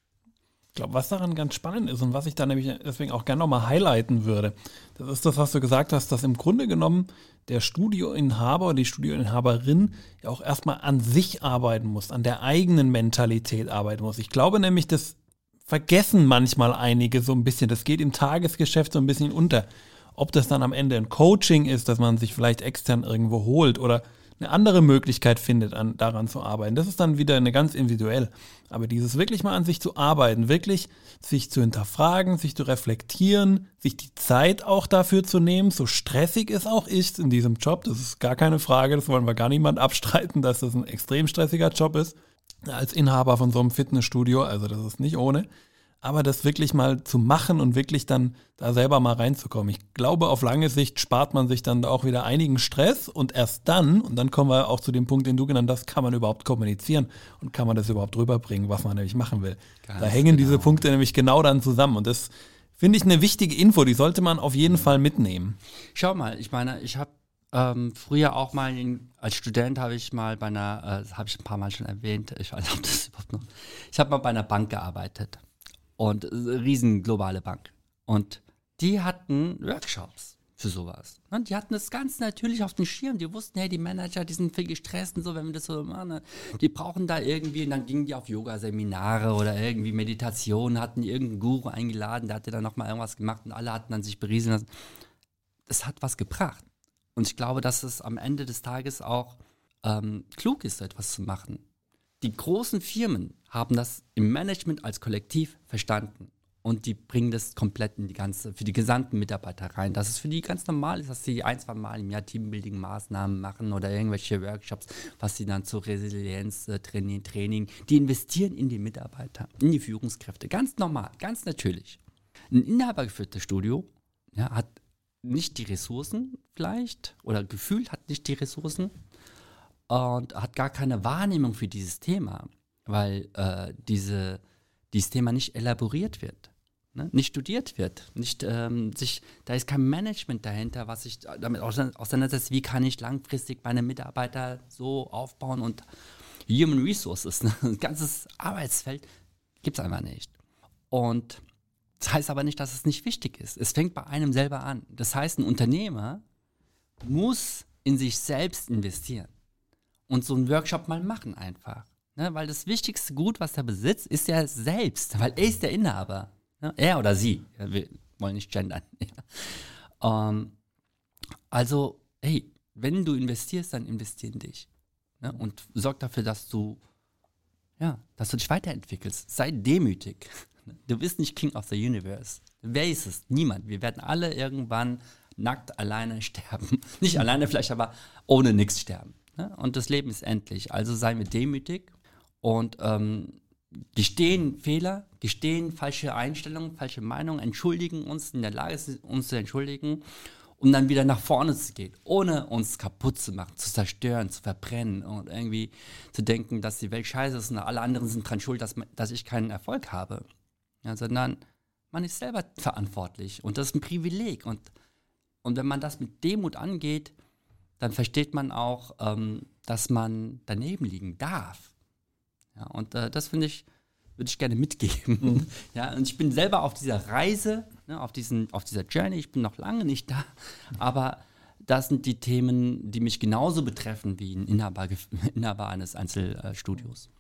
Ich glaube, was daran ganz spannend ist und was ich da nämlich deswegen auch gerne nochmal highlighten würde, das ist das, was du gesagt hast, dass im Grunde genommen der Studioinhaber oder die Studioinhaberin ja auch erstmal an sich arbeiten muss, an der eigenen Mentalität arbeiten muss. Ich glaube nämlich, das vergessen manchmal einige so ein bisschen. Das geht im Tagesgeschäft so ein bisschen unter. Ob das dann am Ende ein Coaching ist, dass man sich vielleicht extern irgendwo holt oder eine andere Möglichkeit findet, an, daran zu arbeiten. Das ist dann wieder eine ganz individuell. Aber dieses wirklich mal an sich zu arbeiten, wirklich sich zu hinterfragen, sich zu reflektieren, sich die Zeit auch dafür zu nehmen, so stressig es auch ist in diesem Job, das ist gar keine Frage, das wollen wir gar niemand abstreiten, dass das ein extrem stressiger Job ist, als Inhaber von so einem Fitnessstudio, also das ist nicht ohne aber das wirklich mal zu machen und wirklich dann da selber mal reinzukommen. Ich glaube, auf lange Sicht spart man sich dann auch wieder einigen Stress und erst dann, und dann kommen wir auch zu dem Punkt, den du genannt hast, kann man überhaupt kommunizieren und kann man das überhaupt rüberbringen, was man nämlich machen will. Ganz da hängen genau. diese Punkte nämlich genau dann zusammen und das finde ich eine wichtige Info, die sollte man auf jeden Fall mitnehmen. Schau mal, ich meine, ich habe ähm, früher auch mal in, als Student habe ich mal bei einer, äh, habe ich ein paar Mal schon erwähnt, ich weiß nicht, ob das überhaupt noch, ich habe mal bei einer Bank gearbeitet und äh, riesen globale Bank. Und die hatten Workshops für sowas. Und die hatten das ganz natürlich auf dem Schirm. Die wussten, hey, die Manager, die sind viel gestresst und so, wenn wir das so machen. Ne? Die brauchen da irgendwie, und dann gingen die auf Yoga-Seminare oder irgendwie Meditation, hatten irgendeinen Guru eingeladen, der hatte dann nochmal irgendwas gemacht und alle hatten dann sich berieseln lassen. Das hat was gebracht. Und ich glaube, dass es am Ende des Tages auch ähm, klug ist, so etwas zu machen. Die großen Firmen haben das im Management als Kollektiv verstanden und die bringen das komplett in die ganze, für die gesamten Mitarbeiter rein. Dass es für die ganz normal ist, dass sie ein, zwei Mal im Jahr Teambuilding-Maßnahmen machen oder irgendwelche Workshops, was sie dann zur Resilienz, äh, Training, Training, die investieren in die Mitarbeiter, in die Führungskräfte. Ganz normal, ganz natürlich. Ein inhabergeführtes Studio ja, hat nicht die Ressourcen vielleicht oder gefühlt hat nicht die Ressourcen, und hat gar keine Wahrnehmung für dieses Thema, weil äh, diese, dieses Thema nicht elaboriert wird, ne? nicht studiert wird, nicht ähm, sich, da ist kein Management dahinter, was sich damit auseinandersetzt, wie kann ich langfristig meine Mitarbeiter so aufbauen und Human Resources, ne? ein ganzes Arbeitsfeld gibt es einfach nicht. Und das heißt aber nicht, dass es nicht wichtig ist. Es fängt bei einem selber an. Das heißt, ein Unternehmer muss in sich selbst investieren und so einen Workshop mal machen einfach. Ne? Weil das wichtigste Gut, was er besitzt, ist er selbst, weil er ist der Inhaber. Ne? Er oder sie. Wir wollen nicht gendern. Ja. Ähm, also, hey, wenn du investierst, dann investier in dich. Ne? Und sorg dafür, dass du, ja, dass du dich weiterentwickelst. Sei demütig. Du bist nicht King of the Universe. Wer ist es? Niemand. Wir werden alle irgendwann nackt alleine sterben. Nicht alleine vielleicht, aber ohne nichts sterben. Ne? Und das Leben ist endlich. Also seien wir demütig und ähm, gestehen Fehler, gestehen falsche Einstellungen, falsche Meinungen, entschuldigen uns, in der Lage sind, uns zu entschuldigen, um dann wieder nach vorne zu gehen, ohne uns kaputt zu machen, zu zerstören, zu verbrennen und irgendwie zu denken, dass die Welt scheiße ist und alle anderen sind dran schuld, dass, dass ich keinen Erfolg habe. Ja, sondern man ist selber verantwortlich und das ist ein Privileg. Und, und wenn man das mit Demut angeht, dann versteht man auch, ähm, dass man daneben liegen darf. Ja, und äh, das finde ich, würde ich gerne mitgeben. Mhm. Ja, und ich bin selber auf dieser Reise, ne, auf, diesen, auf dieser Journey, ich bin noch lange nicht da, aber das sind die Themen, die mich genauso betreffen wie ein Inhaber, Inhaber eines Einzelstudios.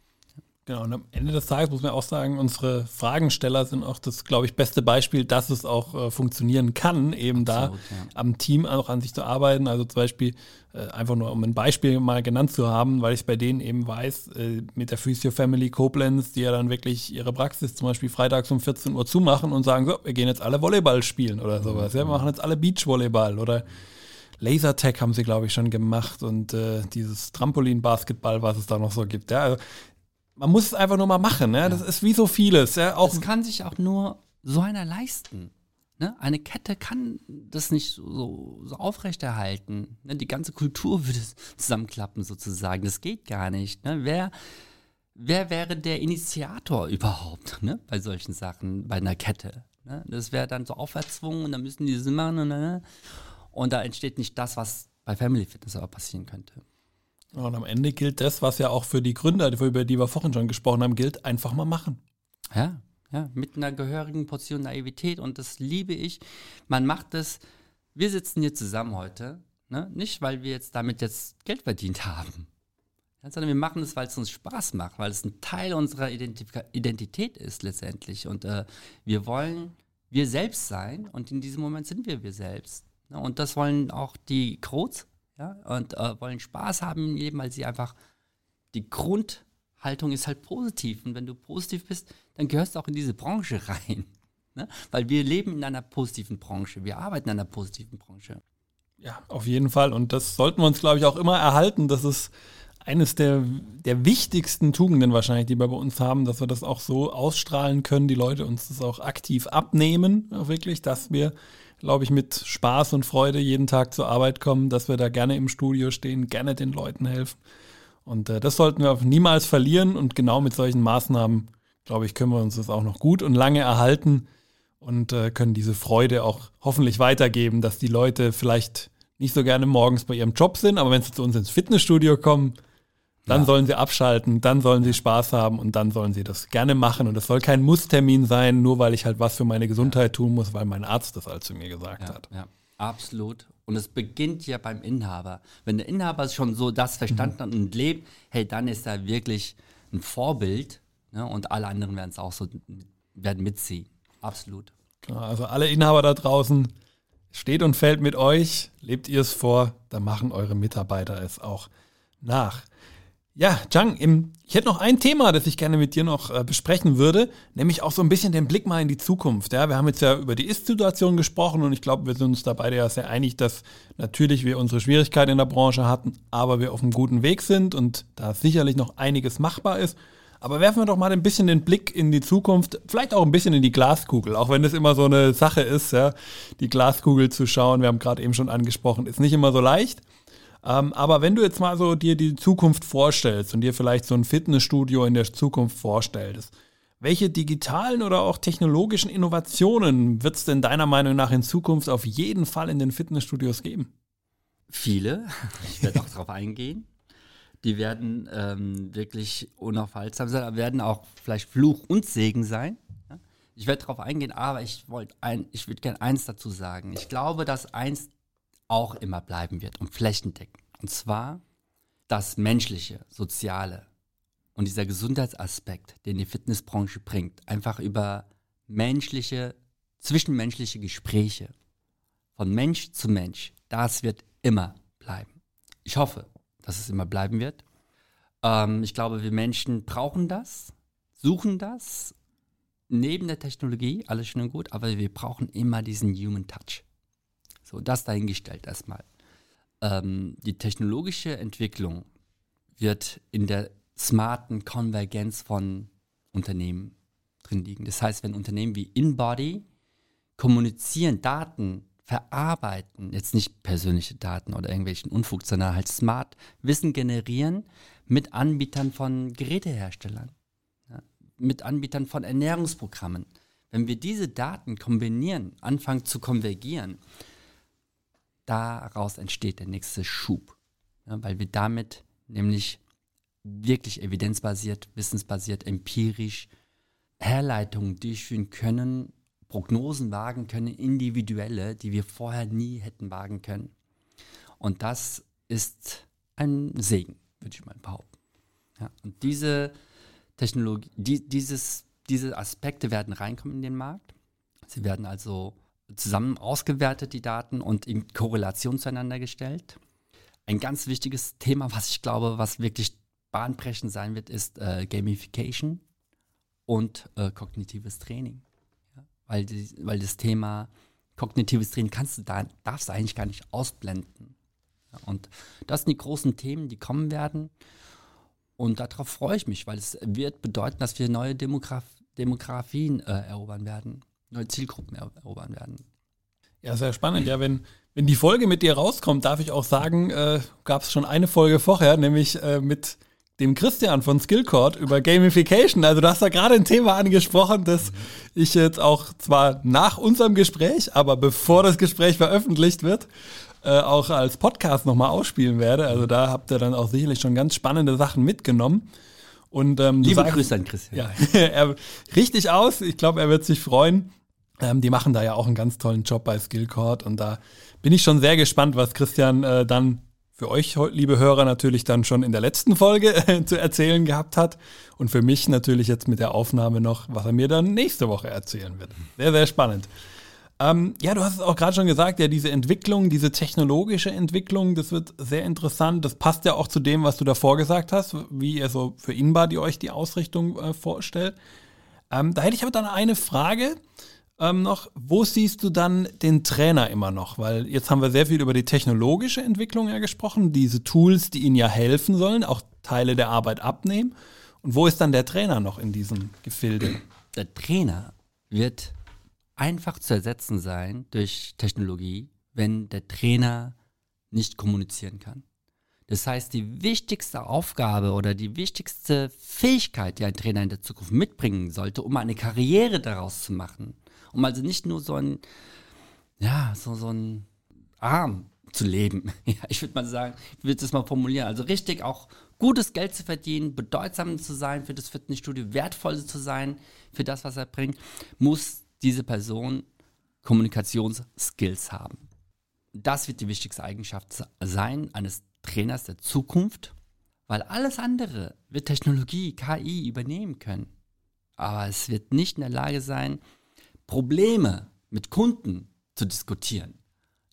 Genau, und am Ende des Tages muss man auch sagen, unsere Fragensteller sind auch das, glaube ich, beste Beispiel, dass es auch äh, funktionieren kann, eben Absolut, da ja. am Team auch an sich zu arbeiten. Also zum Beispiel, äh, einfach nur um ein Beispiel mal genannt zu haben, weil ich bei denen eben weiß, äh, mit der Physio Family Koblenz, die ja dann wirklich ihre Praxis zum Beispiel freitags um 14 Uhr zumachen und sagen, so, wir gehen jetzt alle Volleyball spielen oder sowas. Ja, wir machen jetzt alle Beachvolleyball oder Lasertag haben sie, glaube ich, schon gemacht und äh, dieses Trampolin-Basketball, was es da noch so gibt. Ja, also man muss es einfach nur mal machen. Ne? Das ist wie so vieles. Ja? Auch das kann sich auch nur so einer leisten. Ne? Eine Kette kann das nicht so, so aufrechterhalten. Ne? Die ganze Kultur würde zusammenklappen sozusagen. Das geht gar nicht. Ne? Wer, wer wäre der Initiator überhaupt ne? bei solchen Sachen, bei einer Kette? Ne? Das wäre dann so auferzwungen und dann müssen die das machen. Und, ne? und da entsteht nicht das, was bei Family Fitness aber passieren könnte. Und am Ende gilt das, was ja auch für die Gründer, über die wir vorhin schon gesprochen haben, gilt, einfach mal machen. Ja, ja, mit einer gehörigen Portion Naivität und das liebe ich. Man macht das, wir sitzen hier zusammen heute, ne? nicht weil wir jetzt damit jetzt Geld verdient haben, sondern wir machen es, weil es uns Spaß macht, weil es ein Teil unserer Identif Identität ist letztendlich und äh, wir wollen wir selbst sein und in diesem Moment sind wir wir selbst. Ne? Und das wollen auch die Kroz ja, und äh, wollen Spaß haben im Leben, weil sie einfach die Grundhaltung ist halt positiv. Und wenn du positiv bist, dann gehörst du auch in diese Branche rein. Ne? Weil wir leben in einer positiven Branche, wir arbeiten in einer positiven Branche. Ja, auf jeden Fall. Und das sollten wir uns, glaube ich, auch immer erhalten. Das ist eines der, der wichtigsten Tugenden wahrscheinlich, die wir bei uns haben, dass wir das auch so ausstrahlen können, die Leute uns das auch aktiv abnehmen, wirklich, dass wir glaube ich, mit Spaß und Freude jeden Tag zur Arbeit kommen, dass wir da gerne im Studio stehen, gerne den Leuten helfen. Und äh, das sollten wir niemals verlieren. Und genau mit solchen Maßnahmen, glaube ich, können wir uns das auch noch gut und lange erhalten und äh, können diese Freude auch hoffentlich weitergeben, dass die Leute vielleicht nicht so gerne morgens bei ihrem Job sind, aber wenn sie zu uns ins Fitnessstudio kommen, dann ja. sollen sie abschalten, dann sollen sie Spaß haben und dann sollen sie das gerne machen. Und es soll kein Musstermin sein, nur weil ich halt was für meine Gesundheit tun muss, weil mein Arzt das halt zu mir gesagt ja, hat. Ja, absolut. Und es beginnt ja beim Inhaber. Wenn der Inhaber schon so das verstanden hat und lebt, hey, dann ist er wirklich ein Vorbild. Ne? Und alle anderen werden es auch so werden mitziehen. Absolut. Also alle Inhaber da draußen, steht und fällt mit euch, lebt ihr es vor, dann machen eure Mitarbeiter es auch nach. Ja, Chang, ich hätte noch ein Thema, das ich gerne mit dir noch äh, besprechen würde, nämlich auch so ein bisschen den Blick mal in die Zukunft. Ja, wir haben jetzt ja über die Ist-Situation gesprochen und ich glaube, wir sind uns da beide ja sehr einig, dass natürlich wir unsere Schwierigkeiten in der Branche hatten, aber wir auf einem guten Weg sind und da sicherlich noch einiges machbar ist. Aber werfen wir doch mal ein bisschen den Blick in die Zukunft, vielleicht auch ein bisschen in die Glaskugel, auch wenn das immer so eine Sache ist, ja, die Glaskugel zu schauen. Wir haben gerade eben schon angesprochen, ist nicht immer so leicht. Ähm, aber wenn du jetzt mal so dir die Zukunft vorstellst und dir vielleicht so ein Fitnessstudio in der Zukunft vorstellst, welche digitalen oder auch technologischen Innovationen wird es denn deiner Meinung nach in Zukunft auf jeden Fall in den Fitnessstudios geben? Viele. Ich werde auch darauf eingehen. Die werden ähm, wirklich unaufhaltsam sein, aber werden auch vielleicht Fluch und Segen sein. Ich werde darauf eingehen, aber ich wollte ein, ich würde gerne eins dazu sagen. Ich glaube, dass eins auch immer bleiben wird und flächendeckend. Und zwar das Menschliche, Soziale und dieser Gesundheitsaspekt, den die Fitnessbranche bringt, einfach über menschliche, zwischenmenschliche Gespräche von Mensch zu Mensch, das wird immer bleiben. Ich hoffe, dass es immer bleiben wird. Ähm, ich glaube, wir Menschen brauchen das, suchen das, neben der Technologie, alles schön und gut, aber wir brauchen immer diesen Human Touch. So, das dahingestellt erstmal. Ähm, die technologische Entwicklung wird in der smarten Konvergenz von Unternehmen drin liegen. Das heißt, wenn Unternehmen wie InBody kommunizieren, Daten verarbeiten, jetzt nicht persönliche Daten oder irgendwelchen Unfug, sondern halt smart Wissen generieren mit Anbietern von Geräteherstellern, ja, mit Anbietern von Ernährungsprogrammen. Wenn wir diese Daten kombinieren, anfangen zu konvergieren, daraus entsteht der nächste Schub. Ja, weil wir damit nämlich wirklich evidenzbasiert, wissensbasiert, empirisch Herleitungen durchführen können, Prognosen wagen können, individuelle, die wir vorher nie hätten wagen können. Und das ist ein Segen, würde ich mal behaupten. Ja, und diese Technologie, die, dieses, diese Aspekte werden reinkommen in den Markt. Sie werden also zusammen ausgewertet, die Daten, und in Korrelation zueinander gestellt. Ein ganz wichtiges Thema, was ich glaube, was wirklich bahnbrechend sein wird, ist äh, Gamification und äh, kognitives Training. Ja? Weil, die, weil das Thema kognitives Training kannst du da, darfst du eigentlich gar nicht ausblenden. Ja? Und das sind die großen Themen, die kommen werden. Und darauf freue ich mich, weil es wird bedeuten, dass wir neue Demograf Demografien äh, erobern werden, neue Zielgruppen erobern werden. Ja, sehr spannend. Ja, wenn, wenn die Folge mit dir rauskommt, darf ich auch sagen, äh, gab es schon eine Folge vorher, nämlich äh, mit dem Christian von Skillcord über Gamification. Also du hast da gerade ein Thema angesprochen, das mhm. ich jetzt auch zwar nach unserem Gespräch, aber bevor das Gespräch veröffentlicht wird, äh, auch als Podcast nochmal ausspielen werde. Also da habt ihr dann auch sicherlich schon ganz spannende Sachen mitgenommen. Und, ähm, Liebe sagst, Grüße an Christian. Ja, er, richtig aus. Ich glaube, er wird sich freuen. Ähm, die machen da ja auch einen ganz tollen Job bei Skillcord und da bin ich schon sehr gespannt, was Christian äh, dann für euch, liebe Hörer, natürlich dann schon in der letzten Folge äh, zu erzählen gehabt hat und für mich natürlich jetzt mit der Aufnahme noch, was er mir dann nächste Woche erzählen wird. Sehr, sehr spannend. Ähm, ja, du hast es auch gerade schon gesagt, ja, diese Entwicklung, diese technologische Entwicklung, das wird sehr interessant. Das passt ja auch zu dem, was du davor gesagt hast, wie ihr so für InBody euch die Ausrichtung äh, vorstellt. Ähm, da hätte ich aber dann eine Frage ähm, noch. Wo siehst du dann den Trainer immer noch? Weil jetzt haben wir sehr viel über die technologische Entwicklung ja gesprochen, diese Tools, die ihnen ja helfen sollen, auch Teile der Arbeit abnehmen. Und wo ist dann der Trainer noch in diesem Gefilde? Der Trainer wird einfach zu ersetzen sein durch Technologie, wenn der Trainer nicht kommunizieren kann. Das heißt, die wichtigste Aufgabe oder die wichtigste Fähigkeit, die ein Trainer in der Zukunft mitbringen sollte, um eine Karriere daraus zu machen, um also nicht nur so ein, ja, so, so ein Arm zu leben. Ja, ich würde mal sagen, ich würde es mal formulieren. Also richtig auch gutes Geld zu verdienen, bedeutsam zu sein für das Fitnessstudio, wertvoll zu sein für das, was er bringt, muss diese Person Kommunikationsskills haben. Das wird die wichtigste Eigenschaft sein eines Trainers der Zukunft, weil alles andere wird Technologie, KI übernehmen können. Aber es wird nicht in der Lage sein, Probleme mit Kunden zu diskutieren,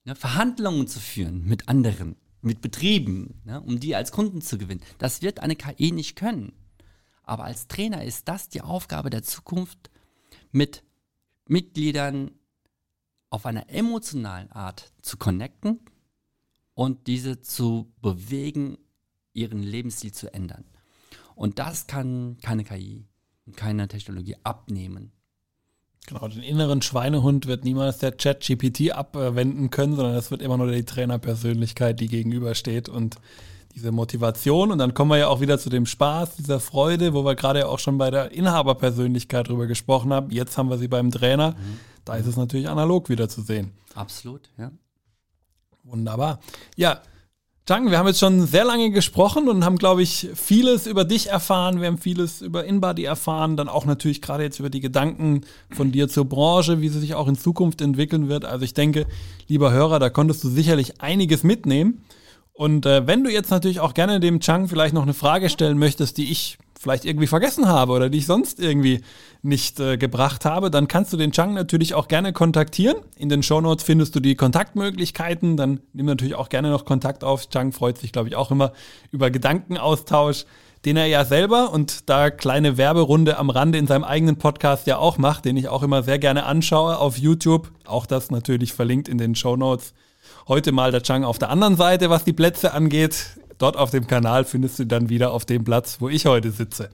ne, Verhandlungen zu führen mit anderen, mit Betrieben, ne, um die als Kunden zu gewinnen. Das wird eine KI nicht können. Aber als Trainer ist das die Aufgabe der Zukunft, mit Mitgliedern auf einer emotionalen Art zu connecten und diese zu bewegen, ihren Lebensstil zu ändern. Und das kann keine KI und keine Technologie abnehmen. Genau, den inneren Schweinehund wird niemals der Chat-GPT abwenden können, sondern es wird immer nur die Trainerpersönlichkeit, die gegenübersteht und diese Motivation. Und dann kommen wir ja auch wieder zu dem Spaß, dieser Freude, wo wir gerade ja auch schon bei der Inhaberpersönlichkeit drüber gesprochen haben. Jetzt haben wir sie beim Trainer. Mhm. Da ist es natürlich analog wieder zu sehen. Absolut, ja. Wunderbar. Ja, Chang, wir haben jetzt schon sehr lange gesprochen und haben, glaube ich, vieles über dich erfahren. Wir haben vieles über InBody erfahren. Dann auch natürlich gerade jetzt über die Gedanken von dir zur Branche, wie sie sich auch in Zukunft entwickeln wird. Also ich denke, lieber Hörer, da konntest du sicherlich einiges mitnehmen. Und äh, wenn du jetzt natürlich auch gerne dem Chang vielleicht noch eine Frage stellen möchtest, die ich vielleicht irgendwie vergessen habe oder die ich sonst irgendwie nicht äh, gebracht habe, dann kannst du den Chang natürlich auch gerne kontaktieren. In den Shownotes findest du die Kontaktmöglichkeiten. Dann nimm natürlich auch gerne noch Kontakt auf. Chang freut sich, glaube ich, auch immer über Gedankenaustausch, den er ja selber und da kleine Werberunde am Rande in seinem eigenen Podcast ja auch macht, den ich auch immer sehr gerne anschaue auf YouTube. Auch das natürlich verlinkt in den Shownotes. Heute mal der Chang auf der anderen Seite, was die Plätze angeht. Dort auf dem Kanal findest du dann wieder auf dem Platz, wo ich heute sitze.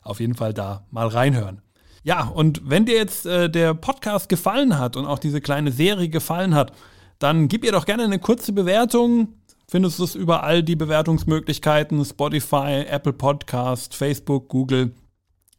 Auf jeden Fall da mal reinhören. Ja, und wenn dir jetzt äh, der Podcast gefallen hat und auch diese kleine Serie gefallen hat, dann gib ihr doch gerne eine kurze Bewertung. Findest du es überall die Bewertungsmöglichkeiten, Spotify, Apple Podcast, Facebook, Google.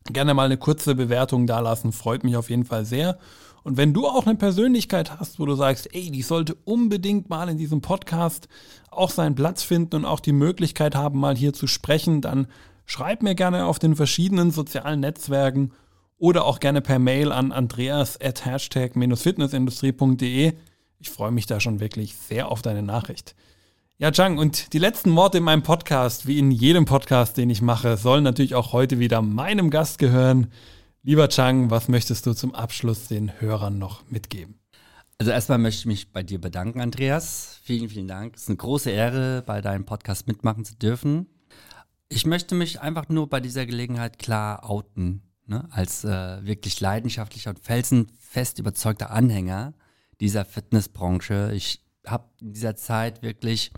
Gerne mal eine kurze Bewertung da lassen, freut mich auf jeden Fall sehr. Und wenn du auch eine Persönlichkeit hast, wo du sagst, ey, die sollte unbedingt mal in diesem Podcast auch seinen Platz finden und auch die Möglichkeit haben, mal hier zu sprechen, dann schreib mir gerne auf den verschiedenen sozialen Netzwerken oder auch gerne per Mail an andreas at hashtag-fitnessindustrie.de. Ich freue mich da schon wirklich sehr auf deine Nachricht. Ja, Chang, und die letzten Worte in meinem Podcast, wie in jedem Podcast, den ich mache, sollen natürlich auch heute wieder meinem Gast gehören. Lieber Chang, was möchtest du zum Abschluss den Hörern noch mitgeben? Also erstmal möchte ich mich bei dir bedanken, Andreas. Vielen, vielen Dank. Es ist eine große Ehre, bei deinem Podcast mitmachen zu dürfen. Ich möchte mich einfach nur bei dieser Gelegenheit klar outen, ne? als äh, wirklich leidenschaftlicher und felsenfest überzeugter Anhänger dieser Fitnessbranche. Ich habe in dieser Zeit wirklich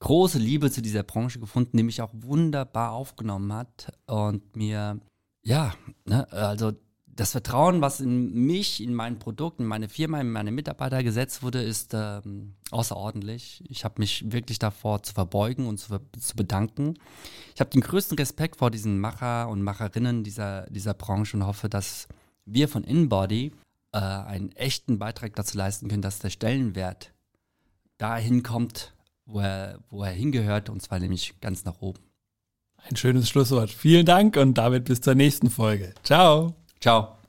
große Liebe zu dieser Branche gefunden, die mich auch wunderbar aufgenommen hat und mir, ja, ne, also das Vertrauen, was in mich, in mein Produkt, in meine Firma, in meine Mitarbeiter gesetzt wurde, ist ähm, außerordentlich. Ich habe mich wirklich davor zu verbeugen und zu, zu bedanken. Ich habe den größten Respekt vor diesen Macher und Macherinnen dieser, dieser Branche und hoffe, dass wir von InBody äh, einen echten Beitrag dazu leisten können, dass der Stellenwert dahin kommt, wo er, wo er hingehört, und zwar nämlich ganz nach oben. Ein schönes Schlusswort. Vielen Dank und damit bis zur nächsten Folge. Ciao. Ciao.